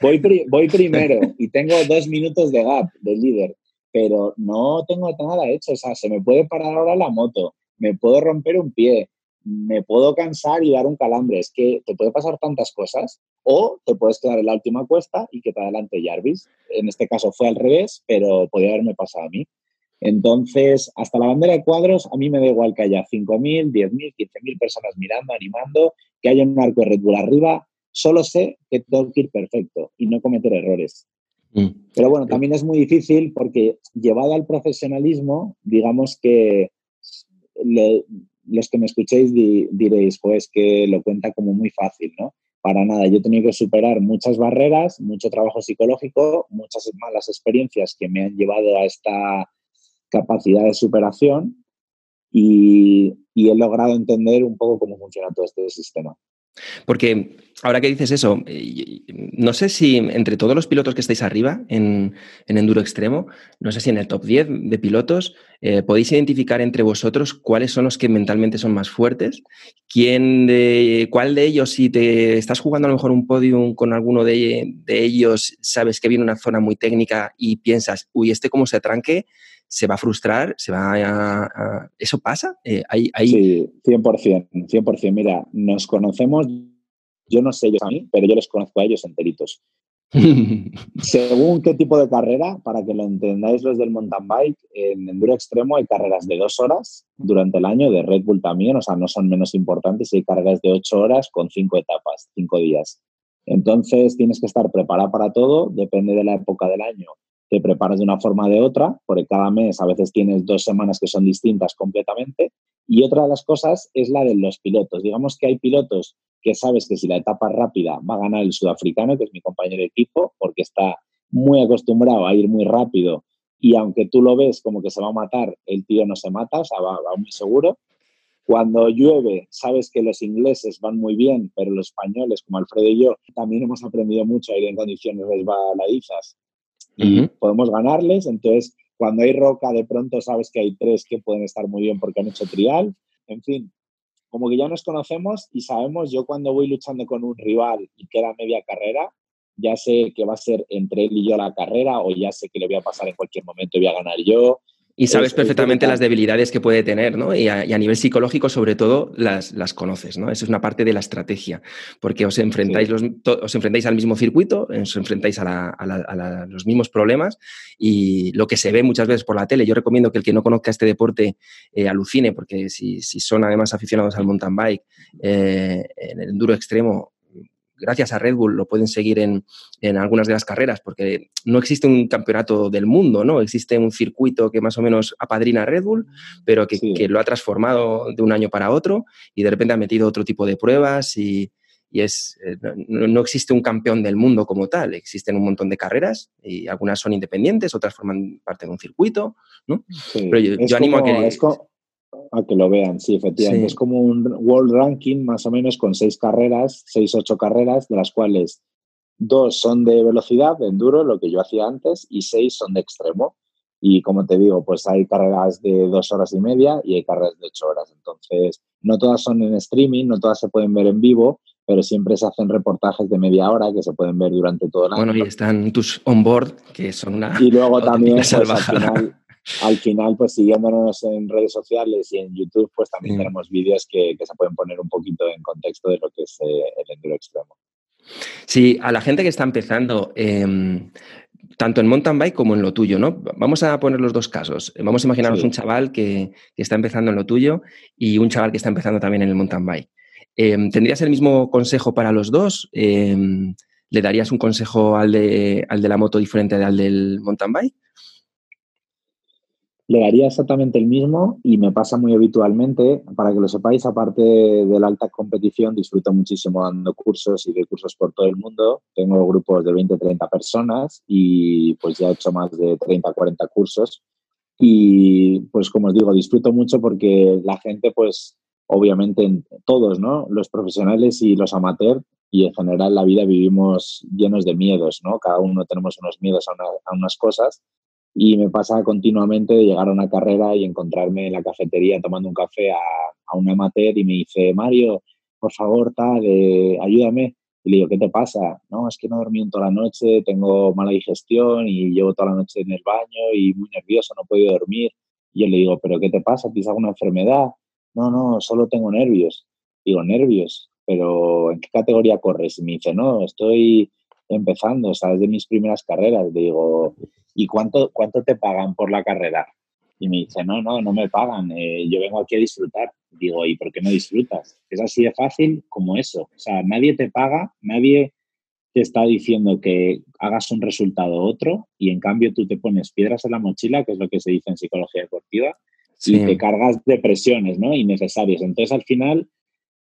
voy, voy, *laughs* primero y tengo dos minutos de gap del líder pero no tengo nada hecho. O sea, se me puede parar ahora la moto, me puedo romper un pie, me puedo cansar y dar un calambre. Es que te puede pasar tantas cosas. O te puedes quedar en la última cuesta y que te adelante Jarvis. En este caso fue al revés, pero podría haberme pasado a mí. Entonces, hasta la bandera de cuadros, a mí me da igual que haya 5.000, 10.000, 15.000 personas mirando, animando, que haya un arco de arriba. Solo sé que tengo que ir perfecto y no cometer errores. Mm. Pero bueno, también es muy difícil porque llevado al profesionalismo, digamos que los que me escuchéis diréis, pues que lo cuenta como muy fácil, ¿no? Para nada, yo he tenido que superar muchas barreras, mucho trabajo psicológico, muchas malas experiencias que me han llevado a esta capacidad de superación y he logrado entender un poco cómo funciona todo este sistema. Porque ahora que dices eso, eh, no sé si entre todos los pilotos que estáis arriba en, enduro extremo, no sé si en el top 10 de pilotos, eh, podéis identificar entre vosotros cuáles son los que mentalmente son más fuertes, quién de, cuál de ellos, si te estás jugando a lo mejor un podium con alguno de, ellos, sabes que viene una zona muy técnica y piensas, uy, este cómo se atranque, se va a frustrar, se va a... ¿Eso pasa? Eh, Sí, 100%, 100%. Mira, nos conocemos, yo no sé ellos a mí, pero yo les conozco a ellos enteritos. *laughs* Según qué tipo de carrera, para que lo entendáis los del mountain bike, en enduro extremo hay carreras de dos horas durante el año, de Red Bull también, o sea, no son menos importantes, hay carreras de ocho horas con cinco etapas, cinco días. Entonces tienes que estar preparado para todo, depende de la época del año te preparas de una forma o de otra, porque cada mes a veces tienes dos semanas que son distintas completamente. Y otra de las cosas es la de los pilotos. Digamos que hay pilotos que sabes que si la etapa es rápida va a ganar el sudafricano, que es mi compañero de equipo, porque está muy acostumbrado a ir muy rápido y aunque tú lo ves como que se va a matar, el tío no se mata, o sea, va, muy seguro. Cuando llueve, sabes que los ingleses van muy bien, pero los españoles, como Alfredo y yo, también hemos aprendido mucho a ir en condiciones resbaladizas y podemos ganarles. Entonces, cuando hay roca, de pronto sabes que hay tres que pueden estar muy bien porque han hecho trial. En fin, como que ya nos conocemos y sabemos, yo cuando voy luchando con un rival y queda media carrera, ya sé que va a ser entre él y yo la carrera o ya sé que le voy a pasar en cualquier momento y voy a ganar yo y sabes perfectamente las debilidades que puede tener, ¿no? Y a, nivel psicológico, sobre todo, las, las, conoces, ¿no? Esa es una parte de la estrategia, porque os enfrentáis, los, os enfrentáis al mismo circuito, os enfrentáis a, los mismos problemas y lo que se ve muchas veces por la tele. Yo recomiendo que el que no conozca este deporte eh, alucine, porque si, si, son además aficionados al mountain bike, eh, en el enduro extremo, gracias a Red Bull lo pueden seguir en, algunas de las carreras, porque no existe un campeonato del mundo, ¿no? Existe un circuito que más o menos apadrina a Red Bull, pero que, lo ha transformado de un año para otro y de repente ha metido otro tipo de pruebas y, es, eh, no, existe un campeón del mundo como tal, existen un montón de carreras y algunas son independientes, otras forman parte de un circuito, ¿no? Pero yo, animo a que a que lo vean, sí, efectivamente. Es como un World Ranking más o menos con seis carreras, seis, ocho carreras, de las cuales dos son de velocidad, de enduro, lo que yo hacía antes, y seis son de extremo. Y como te digo, pues hay carreras de dos horas y media y hay carreras de ocho horas. Entonces, no todas son en streaming, no todas se pueden ver en vivo, pero siempre se hacen reportajes de media hora que se pueden ver durante todo el año. Bueno, y están tus on-board, que son una. Y luego también, pues, al, final, al final, pues siguiéndonos en redes sociales y en YouTube, pues también tenemos vídeos que, se pueden poner un poquito en contexto de lo que es eh, el enduro extremo. Sí, a la gente que está empezando, em, tanto en mountain bike como en lo tuyo, ¿no? Vamos a poner los dos casos. Vamos a imaginarnos un chaval que, que, está empezando en lo tuyo y un chaval que está empezando también en el mountain bike. Em, ¿Tendrías el mismo consejo para los dos? Em, ¿Le darías un consejo al de, al de la moto diferente al del mountain bike? Le daría exactamente el mismo y me pasa muy habitualmente. Para que lo sepáis, aparte de la alta competición, disfruto muchísimo dando cursos y de cursos por todo el mundo. Tengo grupos de 20, 30 personas y pues ya he hecho más de 30, 40 cursos. Y pues como os digo, disfruto mucho porque la gente pues obviamente todos, ¿no? Los profesionales y los amateurs y en general la vida vivimos llenos de miedos, ¿no? Cada uno tenemos unos miedos a, unas cosas y me pasa continuamente de llegar a una carrera y encontrarme en la cafetería tomando un café a, un amateur y me dice, Mario, por favor, tal, eh, ayúdame. Y le digo, ¿qué te pasa? No, es que no dormí toda la noche, tengo mala digestión y llevo toda la noche en el baño y muy nervioso, no he podido dormir. Y yo le digo, ¿pero qué te pasa? ¿Tienes alguna enfermedad? no, no, solo tengo nervios. Digo, nervios, pero ¿en qué categoría corres? Y me dice, no, estoy empezando, o sea, es de mis primeras carreras. Digo, ¿y cuánto, cuánto te pagan por la carrera? Y me dice, no, no, no me pagan, eh, yo vengo aquí a disfrutar. Digo, ¿y por qué no disfrutas? Es así de fácil como eso. O sea, nadie te paga, nadie te está diciendo que hagas un resultado otro y en cambio tú te pones piedras en la mochila, que es lo que se dice en psicología deportiva, y te cargas de presiones ¿no? innecesarias. Entonces, al final,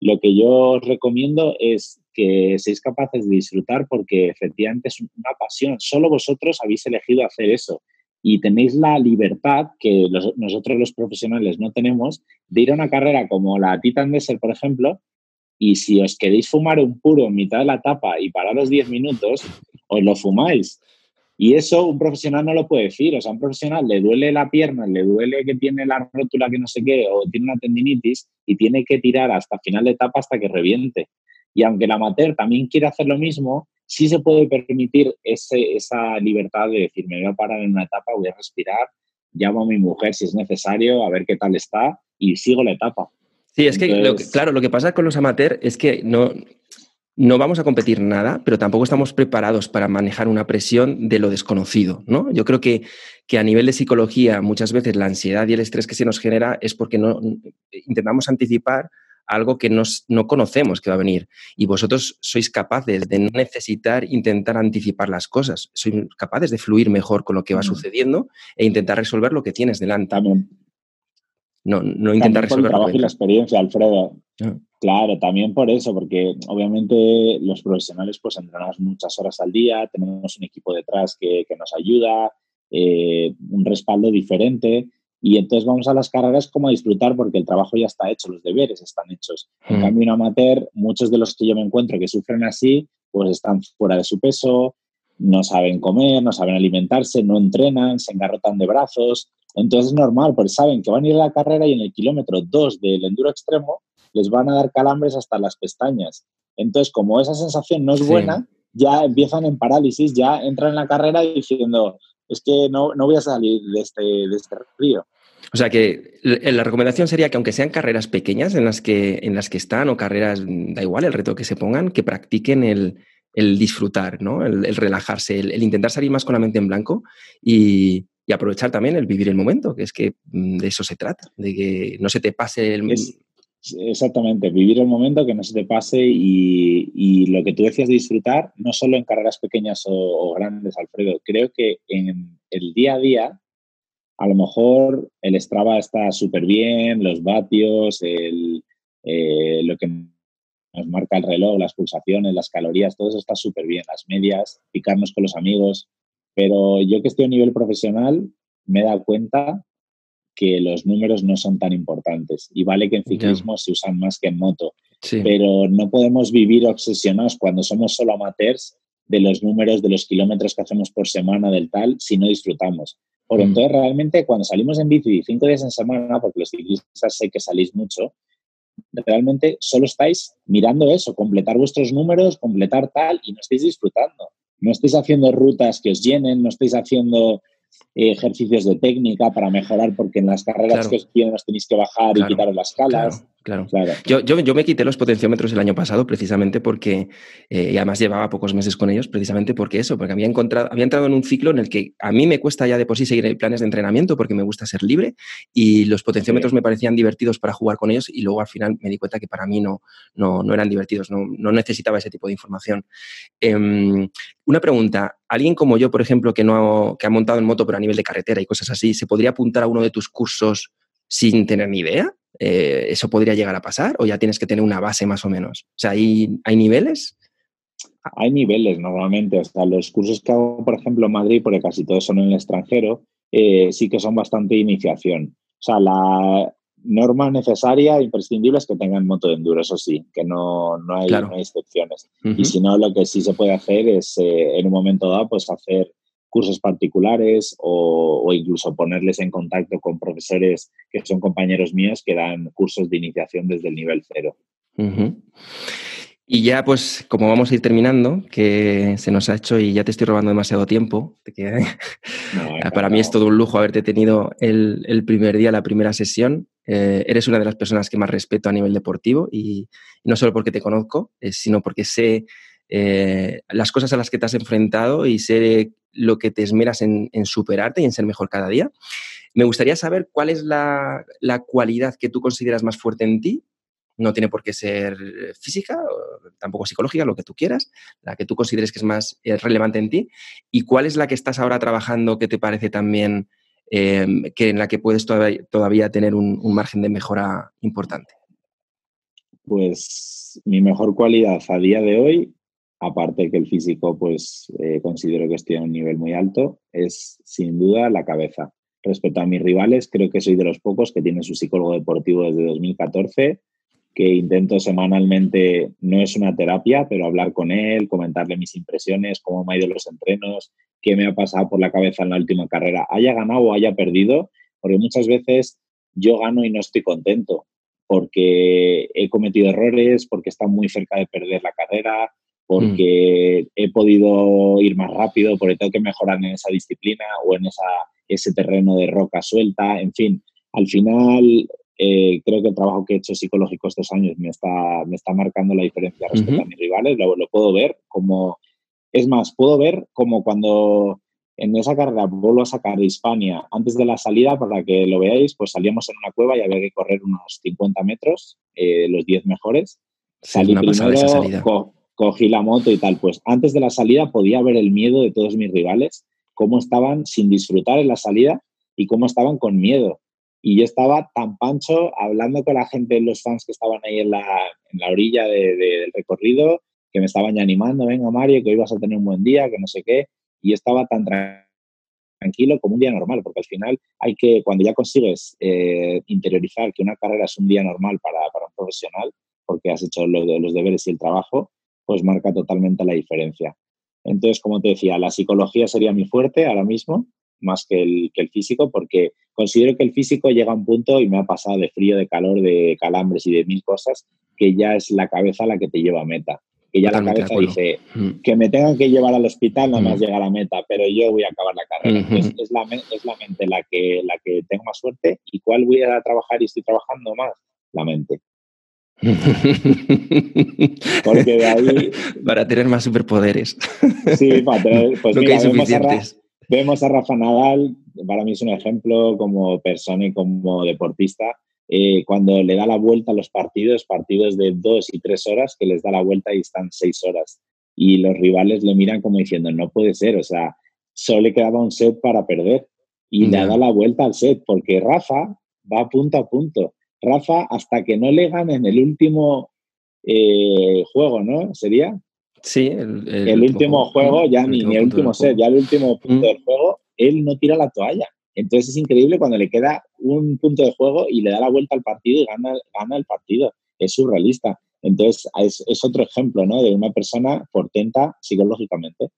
lo que yo os recomiendo es que seáis capaces de disfrutar porque efectivamente es una pasión. Solo vosotros habéis elegido hacer eso y tenéis la libertad que nosotros los profesionales no tenemos de ir a una carrera como la Titan Desert, por ejemplo, y si os queréis fumar un puro en mitad de la etapa y pararos 10 minutos, os lo fumáis. Y eso un profesional no lo puede decir. O sea, un profesional le duele la pierna, le duele que tiene la rótula que no sé qué, o tiene una tendinitis y tiene que tirar hasta final de etapa hasta que reviente. Y aunque el amateur también quiere hacer lo mismo, sí se puede permitir ese, esa libertad de decir, me voy a parar en una etapa, voy a respirar, llamo a mi mujer si es necesario, a ver qué tal está y sigo la etapa. Sí, es que, claro, lo que pasa con los amateurs es que no, no vamos a competir nada, pero tampoco estamos preparados para manejar una presión de lo desconocido, ¿no? Yo creo que, que, a nivel de psicología muchas veces la ansiedad y el estrés que se nos genera es porque no intentamos anticipar algo que no conocemos que va a venir. Y vosotros sois capaces de no necesitar intentar anticipar las cosas, sois capaces de fluir mejor con lo que va sucediendo e intentar resolver lo que tienes delante. También. No, no intentar resolver. El trabajo y la experiencia, Alfredo. Ah. Claro, también por eso, porque obviamente los profesionales pues entrenamos muchas horas al día, tenemos un equipo detrás que, nos ayuda, eh, un respaldo diferente y entonces vamos a las carreras como a disfrutar porque el trabajo ya está hecho, los deberes están hechos. En mm. cambio, en amateur, muchos de los que yo me encuentro que sufren así, pues están fuera de su peso, no saben comer, no saben alimentarse, no entrenan, se engarrotan de brazos. Entonces es normal, porque saben que van a ir a la carrera y en el kilómetro 2 del enduro extremo les van a dar calambres hasta las pestañas. Entonces, como esa sensación no es buena, ya empiezan en parálisis, ya entran en la carrera diciendo, es que no, no voy a salir de este, de este río. O sea que la recomendación sería que aunque sean carreras pequeñas en las que, en las que están o carreras, da igual el reto que se pongan, que practiquen el, disfrutar, ¿no? el, relajarse, el, intentar salir más con la mente en blanco y, aprovechar también el vivir el momento, que es que mm, de eso se trata, de que no se te pase el... Exactamente, vivir el momento, que no se te pase y, lo que tú decías de disfrutar, no solo en carreras pequeñas o, grandes, Alfredo, creo que en el día a día, a lo mejor el Strava está súper bien, los vatios, el, eh, lo que nos marca el reloj, las pulsaciones, las calorías, todo eso está súper bien, las medias, picarnos con los amigos, pero yo que estoy a nivel profesional me he dado cuenta que los números no son tan importantes. Y vale que en ciclismo se usan más que en moto, pero no podemos vivir obsesionados cuando somos solo amateurs de los números, de los kilómetros que hacemos por semana, del tal, si no disfrutamos. Porque entonces realmente cuando salimos en bici cinco días en semana, porque los ciclistas sé que salís mucho, realmente solo estáis mirando eso, completar vuestros números, completar tal, y no estáis disfrutando. No estáis haciendo rutas que os llenen, no estáis haciendo ejercicios de técnica para mejorar, porque en las carreras que os piden os tenéis que bajar y quitar las calas. Claro, claro. Yo, yo, me quité los potenciómetros el año pasado precisamente porque, eh, y además llevaba pocos meses con ellos, precisamente porque eso, porque había, encontrado, había entrado en un ciclo en el que a mí me cuesta ya de por sí seguir planes de entrenamiento porque me gusta ser libre y los potenciómetros me parecían divertidos para jugar con ellos y luego al final me di cuenta que para mí no, no, no eran divertidos, no, no, necesitaba ese tipo de información. Em, una pregunta, alguien como yo, por ejemplo, que, no, que ha montado en moto pero a nivel de carretera y cosas así, ¿se podría apuntar a uno de tus cursos sin tener ni idea? Eh, ¿Eso podría llegar a pasar o ya tienes que tener una base más o menos? O sea, ¿hay, hay niveles? Hay niveles normalmente. O sea, los cursos que hago, por ejemplo, en Madrid, porque casi todos son en el extranjero, eh, sí que son bastante iniciación. O sea, la norma necesaria, imprescindible, es que tengan moto de enduro, eso sí, que no, no, hay, excepciones. Y si no, lo que sí se puede hacer es, eh, en un momento dado, pues hacer cursos particulares o, incluso ponerles en contacto con profesores que son compañeros míos que dan cursos de iniciación desde el nivel cero. Y ya, pues, como vamos a ir terminando, que se nos ha hecho y ya te estoy robando demasiado tiempo, *laughs* para mí es todo un lujo haberte tenido el, primer día, la primera sesión. Eh, eres una de las personas que más respeto a nivel deportivo y, no solo porque te conozco, eh, sino porque sé eh, las cosas a las que te has enfrentado y sé lo que te esmeras en, superarte y en ser mejor cada día. Me gustaría saber cuál es la, cualidad que tú consideras más fuerte en ti. No tiene por qué ser física, tampoco psicológica, lo que tú quieras, la que tú consideres que es más eh, relevante en ti. ¿Y cuál es la que estás ahora trabajando que te parece también em, que en la que puedes todavía, tener un margen de mejora importante? Pues mi mejor cualidad a día de hoy aparte que el físico, pues eh, considero que estoy a un nivel muy alto, es sin duda la cabeza. Respecto a mis rivales, creo que soy de los pocos que tiene su psicólogo deportivo desde 2014, que intento semanalmente, no es una terapia, pero hablar con él, comentarle mis impresiones, cómo me ha ido los entrenos, qué me ha pasado por la cabeza en la última carrera, haya ganado o haya perdido, porque muchas veces yo gano y no estoy contento, porque he cometido errores, porque está muy cerca de perder la carrera, porque he podido ir más rápido, porque tengo que mejorar en esa disciplina o en esa, ese terreno de roca suelta, en fin. Al final, eh, creo que el trabajo que he hecho psicológico estos años me está, me está marcando la diferencia respecto a mis rivales, lo, lo, puedo ver como... Es más, puedo ver como cuando en esa carrera vuelvo a sacar de Hispania antes de la salida, para que lo veáis, pues salíamos en una cueva y había que correr unos 50 metros, eh, los 10 mejores. Salí primero, salida cogí la moto y tal. Pues antes de la salida podía ver el miedo de todos mis rivales, cómo estaban sin disfrutar en la salida y cómo estaban con miedo. Y yo estaba tan pancho hablando con la gente, los fans que estaban ahí en la, en la orilla del recorrido, que me estaban ya animando, venga Mario, que hoy vas a tener un buen día, que no sé qué. Y estaba tan tranquilo como un día normal, porque al final hay que, cuando ya consigues eh, interiorizar que una carrera es un día normal para, para un profesional, porque has hecho lo de los deberes y el trabajo, pues marca totalmente la diferencia. Entonces, como te decía, la psicología sería mi fuerte ahora mismo, más que el, que el físico, porque considero que el físico llega a un punto, y me ha pasado de frío, de calor, de calambres y de mil cosas, que ya es la cabeza la que te lleva a meta. Que ya la cabeza dice mm. que me tengan que llevar al hospital nada más mm. llega a la meta, pero yo voy a acabar la carrera. Entonces, es la, es la mente la que, la que tengo más suerte. ¿Y cuál voy a trabajar y estoy trabajando más? La mente. Porque de ahí... *laughs* Para tener más superpoderes. Sí, para tener... Pues *laughs* mira, vemos, a Rafa Nadal, para mí es un ejemplo como persona y como deportista, eh, cuando le da la vuelta a los partidos, partidos de dos y tres horas, que les da la vuelta y están seis horas. Y los rivales le miran como diciendo, no puede ser, o sea, solo le quedaba un set para perder y le da la vuelta al set, porque Rafa va punto a punto. Rafa, hasta que no le en el último eh, juego, ¿no? ¿Sería? Sí, el, último juego, ya ni, el último set, ya el último punto del juego, él no tira la toalla. Entonces es increíble cuando le queda un punto de juego y le da la vuelta al partido y gana, gana el partido. Es surrealista. Entonces es, otro ejemplo ¿no? de una persona portenta psicológicamente.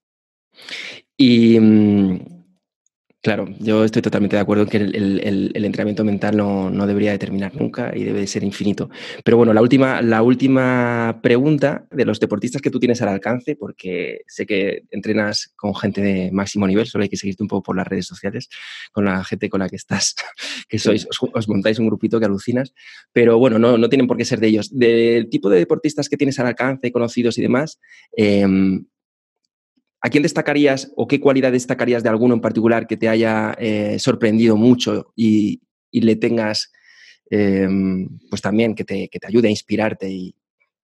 Y mm, Claro, yo estoy totalmente de acuerdo en que el, entrenamiento mental no, debería de terminar nunca y debe de ser infinito. Pero bueno, la última, la última pregunta de los deportistas que tú tienes al alcance, porque sé que entrenas con gente de máximo nivel, solo hay que seguirte un poco por las redes sociales, con la gente con la que estás, *laughs* que sois, os, montáis un grupito que alucinas, pero bueno, no, no tienen por qué ser de ellos. Del tipo de deportistas que tienes al alcance, conocidos y demás, em, ¿A quién destacarías o qué cualidad destacarías de alguno en particular que te haya eh, sorprendido mucho y, le tengas, em, pues también que te, ayude a inspirarte y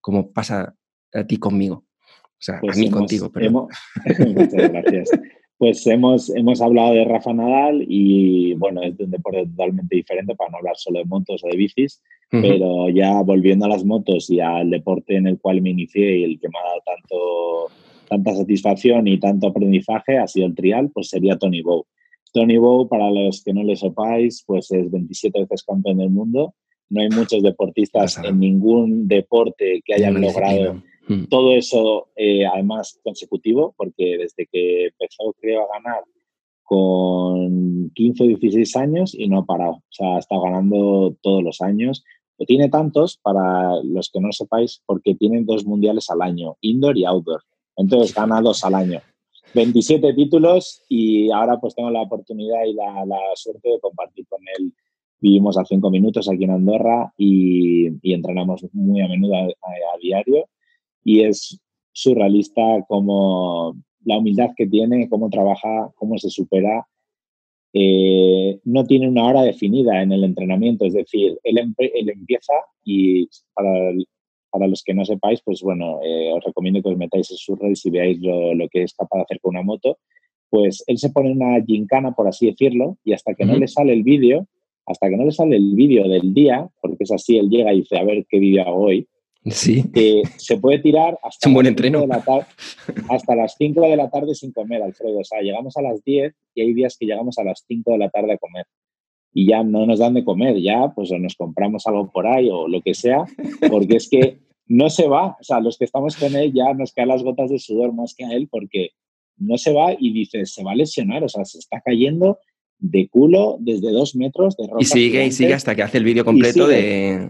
como pasa a ti conmigo? O sea, a pues mí contigo, pero... *laughs* muchas gracias. Pues hemos, hemos hablado de Rafa Nadal y bueno, es de un deporte totalmente diferente para no hablar solo de motos o de bicis, pero ya volviendo a las motos y al deporte en el cual me inicié y el que me ha dado tanto tanta satisfacción y tanto aprendizaje ha sido el trial, pues sería Tony Bow. Tony Bow, para los que no le sepáis, pues es 27 veces campeón del mundo. No hay muchos deportistas en ningún deporte que hayan logrado mm. todo eso, eh, además consecutivo, porque desde que empezó, creo, a ganar con 15 o 16 años y no ha parado. O sea, ha estado ganando todos los años. Tiene tantos, para los que no sepáis, porque tienen dos mundiales al año, indoor y outdoor. Entonces gana dos al año. 27 títulos y ahora pues tengo la oportunidad y la, suerte de compartir con él. Vivimos a cinco minutos aquí en Andorra y, entrenamos muy a menudo a, diario y es surrealista como la humildad que tiene, cómo trabaja, cómo se supera. Eh, no tiene una hora definida en el entrenamiento, es decir, él, él empieza y para para los que no sepáis, pues bueno, eh, os recomiendo que os metáis en sus redes y veáis lo, que es capaz de hacer con una moto. Pues él se pone una gincana, por así decirlo, y hasta que no le sale el vídeo, hasta que no le sale el vídeo del día, porque es así, él llega y dice, a ver qué vídeo hago hoy, Sí. Eh, se puede tirar *laughs* hasta, un buen entreno. hasta las 5 de la tarde sin comer, Alfredo. O sea, llegamos a las 10 y hay días que llegamos a las 5 de la tarde a comer y ya no nos dan de comer, ya pues o nos compramos algo por ahí o lo que sea, porque es que no se va, o sea, los que estamos con él ya nos caen las gotas de sudor más que a él porque no se va y dice, se va a lesionar, o sea, se está cayendo de culo desde dos metros de ropa. Y sigue y sigue hasta que hace el vídeo completo de...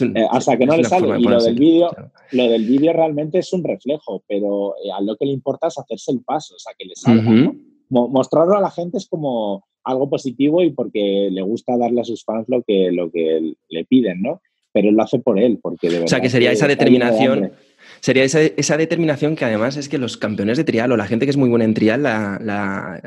Eh, hasta que no le sale. Y lo del, vídeo, lo del vídeo realmente es un reflejo, pero eh, a lo que le importa es hacerse el paso, o sea, que le salga. Mostrarlo a la gente es como, algo positivo y porque le gusta darle a sus fans lo que, lo que le piden, ¿no? Pero él lo hace por él, porque de verdad. O sea, que sería esa determinación sería esa, determinación que además es que los campeones de trial o la gente que es muy buena en trial la,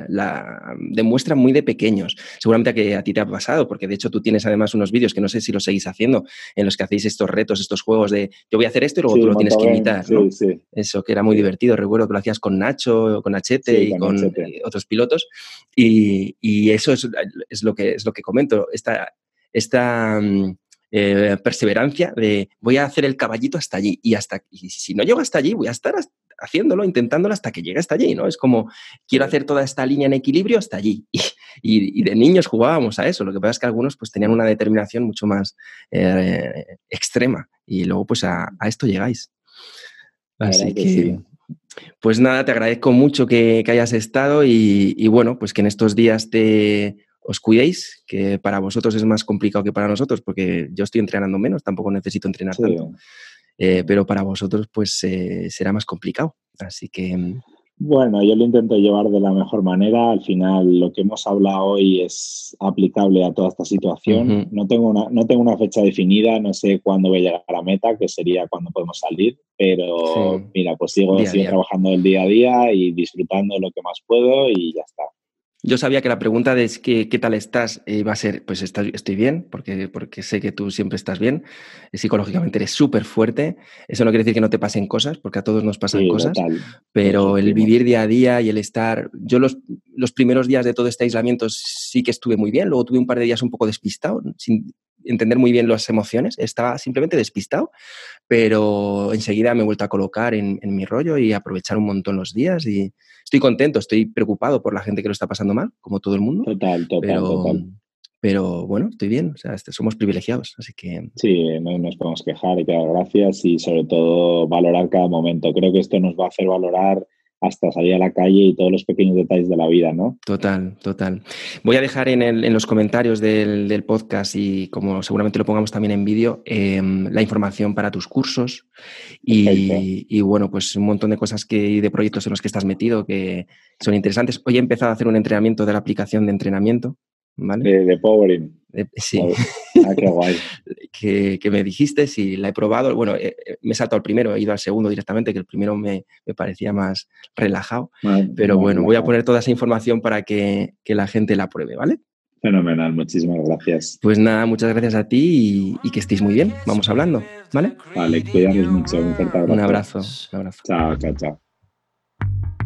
la, demuestra muy de pequeños. Seguramente a que a ti te ha pasado, porque de hecho tú tienes además unos vídeos que no sé si los seguís haciendo, en los que hacéis estos retos, estos juegos de yo voy a hacer esto y luego tú lo tienes que imitar. ¿no? Eso que era muy divertido. Recuerdo que lo hacías con Nacho, con Nachete y con, otros pilotos. Y, eso es, es, lo que, es lo que comento. Esta, esta mm, eh, perseverancia de voy a hacer el caballito hasta allí y hasta y si no llego hasta allí voy a estar haciéndolo, intentándolo hasta que llegue hasta allí, ¿no? Es como quiero hacer toda esta línea en equilibrio hasta allí. *laughs* Y, de niños jugábamos a eso. Lo que pasa es que algunos pues tenían una determinación mucho más eh, extrema y luego pues a, esto llegáis. Así que, pues nada, te agradezco mucho que, hayas estado y, bueno, pues que en estos días te, os cuidéis, que para vosotros es más complicado que para nosotros, porque yo estoy entrenando menos, tampoco necesito entrenar tanto. Eh, pero para vosotros, pues eh, será más complicado. Así que. Mm, bueno, yo lo intento llevar de la mejor manera. Al final, lo que hemos hablado hoy es aplicable a toda esta situación. no, tengo una, no tengo una fecha definida, no sé cuándo voy a llegar a la meta, que sería cuando podemos salir. Pero mira, pues sigo, sigo trabajando el día a día y disfrutando lo que más puedo y ya está. Yo sabía que la pregunta de qué, qué tal estás iba a ser, pues estoy bien, porque, porque sé que tú siempre estás bien, eh, psicológicamente eres súper fuerte, eso no quiere decir que no te pasen cosas, porque a todos nos pasan cosas, pero el vivir día a día y el estar, yo los, los primeros días de todo este aislamiento sí que estuve muy bien, luego tuve un par de días un poco despistado, sin, entender muy bien las emociones, estaba simplemente despistado, pero enseguida me he vuelto a colocar en, mi rollo y aprovechar un montón los días y estoy contento, estoy preocupado por la gente que lo está pasando mal, como todo el mundo. Total, total, pero, total. Pero bueno, estoy bien, o sea, este, somos privilegiados, así que... Sí, no nos podemos quejar, y dar gracias y sobre todo valorar cada momento. Creo que esto nos va a hacer valorar hasta salir a la calle y todos los pequeños detalles de la vida, ¿no? Total, total. Voy a dejar en, los comentarios del, podcast y como seguramente lo pongamos también en vídeo, em, la información para tus cursos y, bueno, pues un montón de cosas que, de proyectos en los que estás metido que son interesantes. Hoy he empezado a hacer un entrenamiento de la aplicación de entrenamiento de, Powering. Sí. Ah, qué guay. *laughs* que, me dijiste si la he probado. Bueno, eh, eh, me he saltado al primero, he ido al segundo directamente, que el primero me, parecía más relajado. Pero bueno, voy a poner toda esa información para que, la gente la pruebe, ¿vale? Fenomenal, muchísimas gracias. Pues nada, muchas gracias a ti y, que estéis muy bien. Vamos hablando, ¿vale? Vale, cuidamos mucho. Un fuerte abrazo. Un abrazo. Un abrazo. Chao, chao, chao.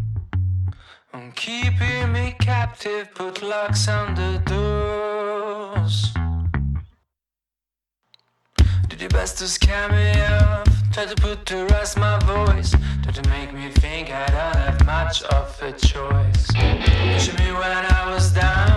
Keeping me captive, put locks on the doors. Did your best to scare me off, try to put to rest my voice, try to make me think I don't have much of a choice. Pushing me when I was down,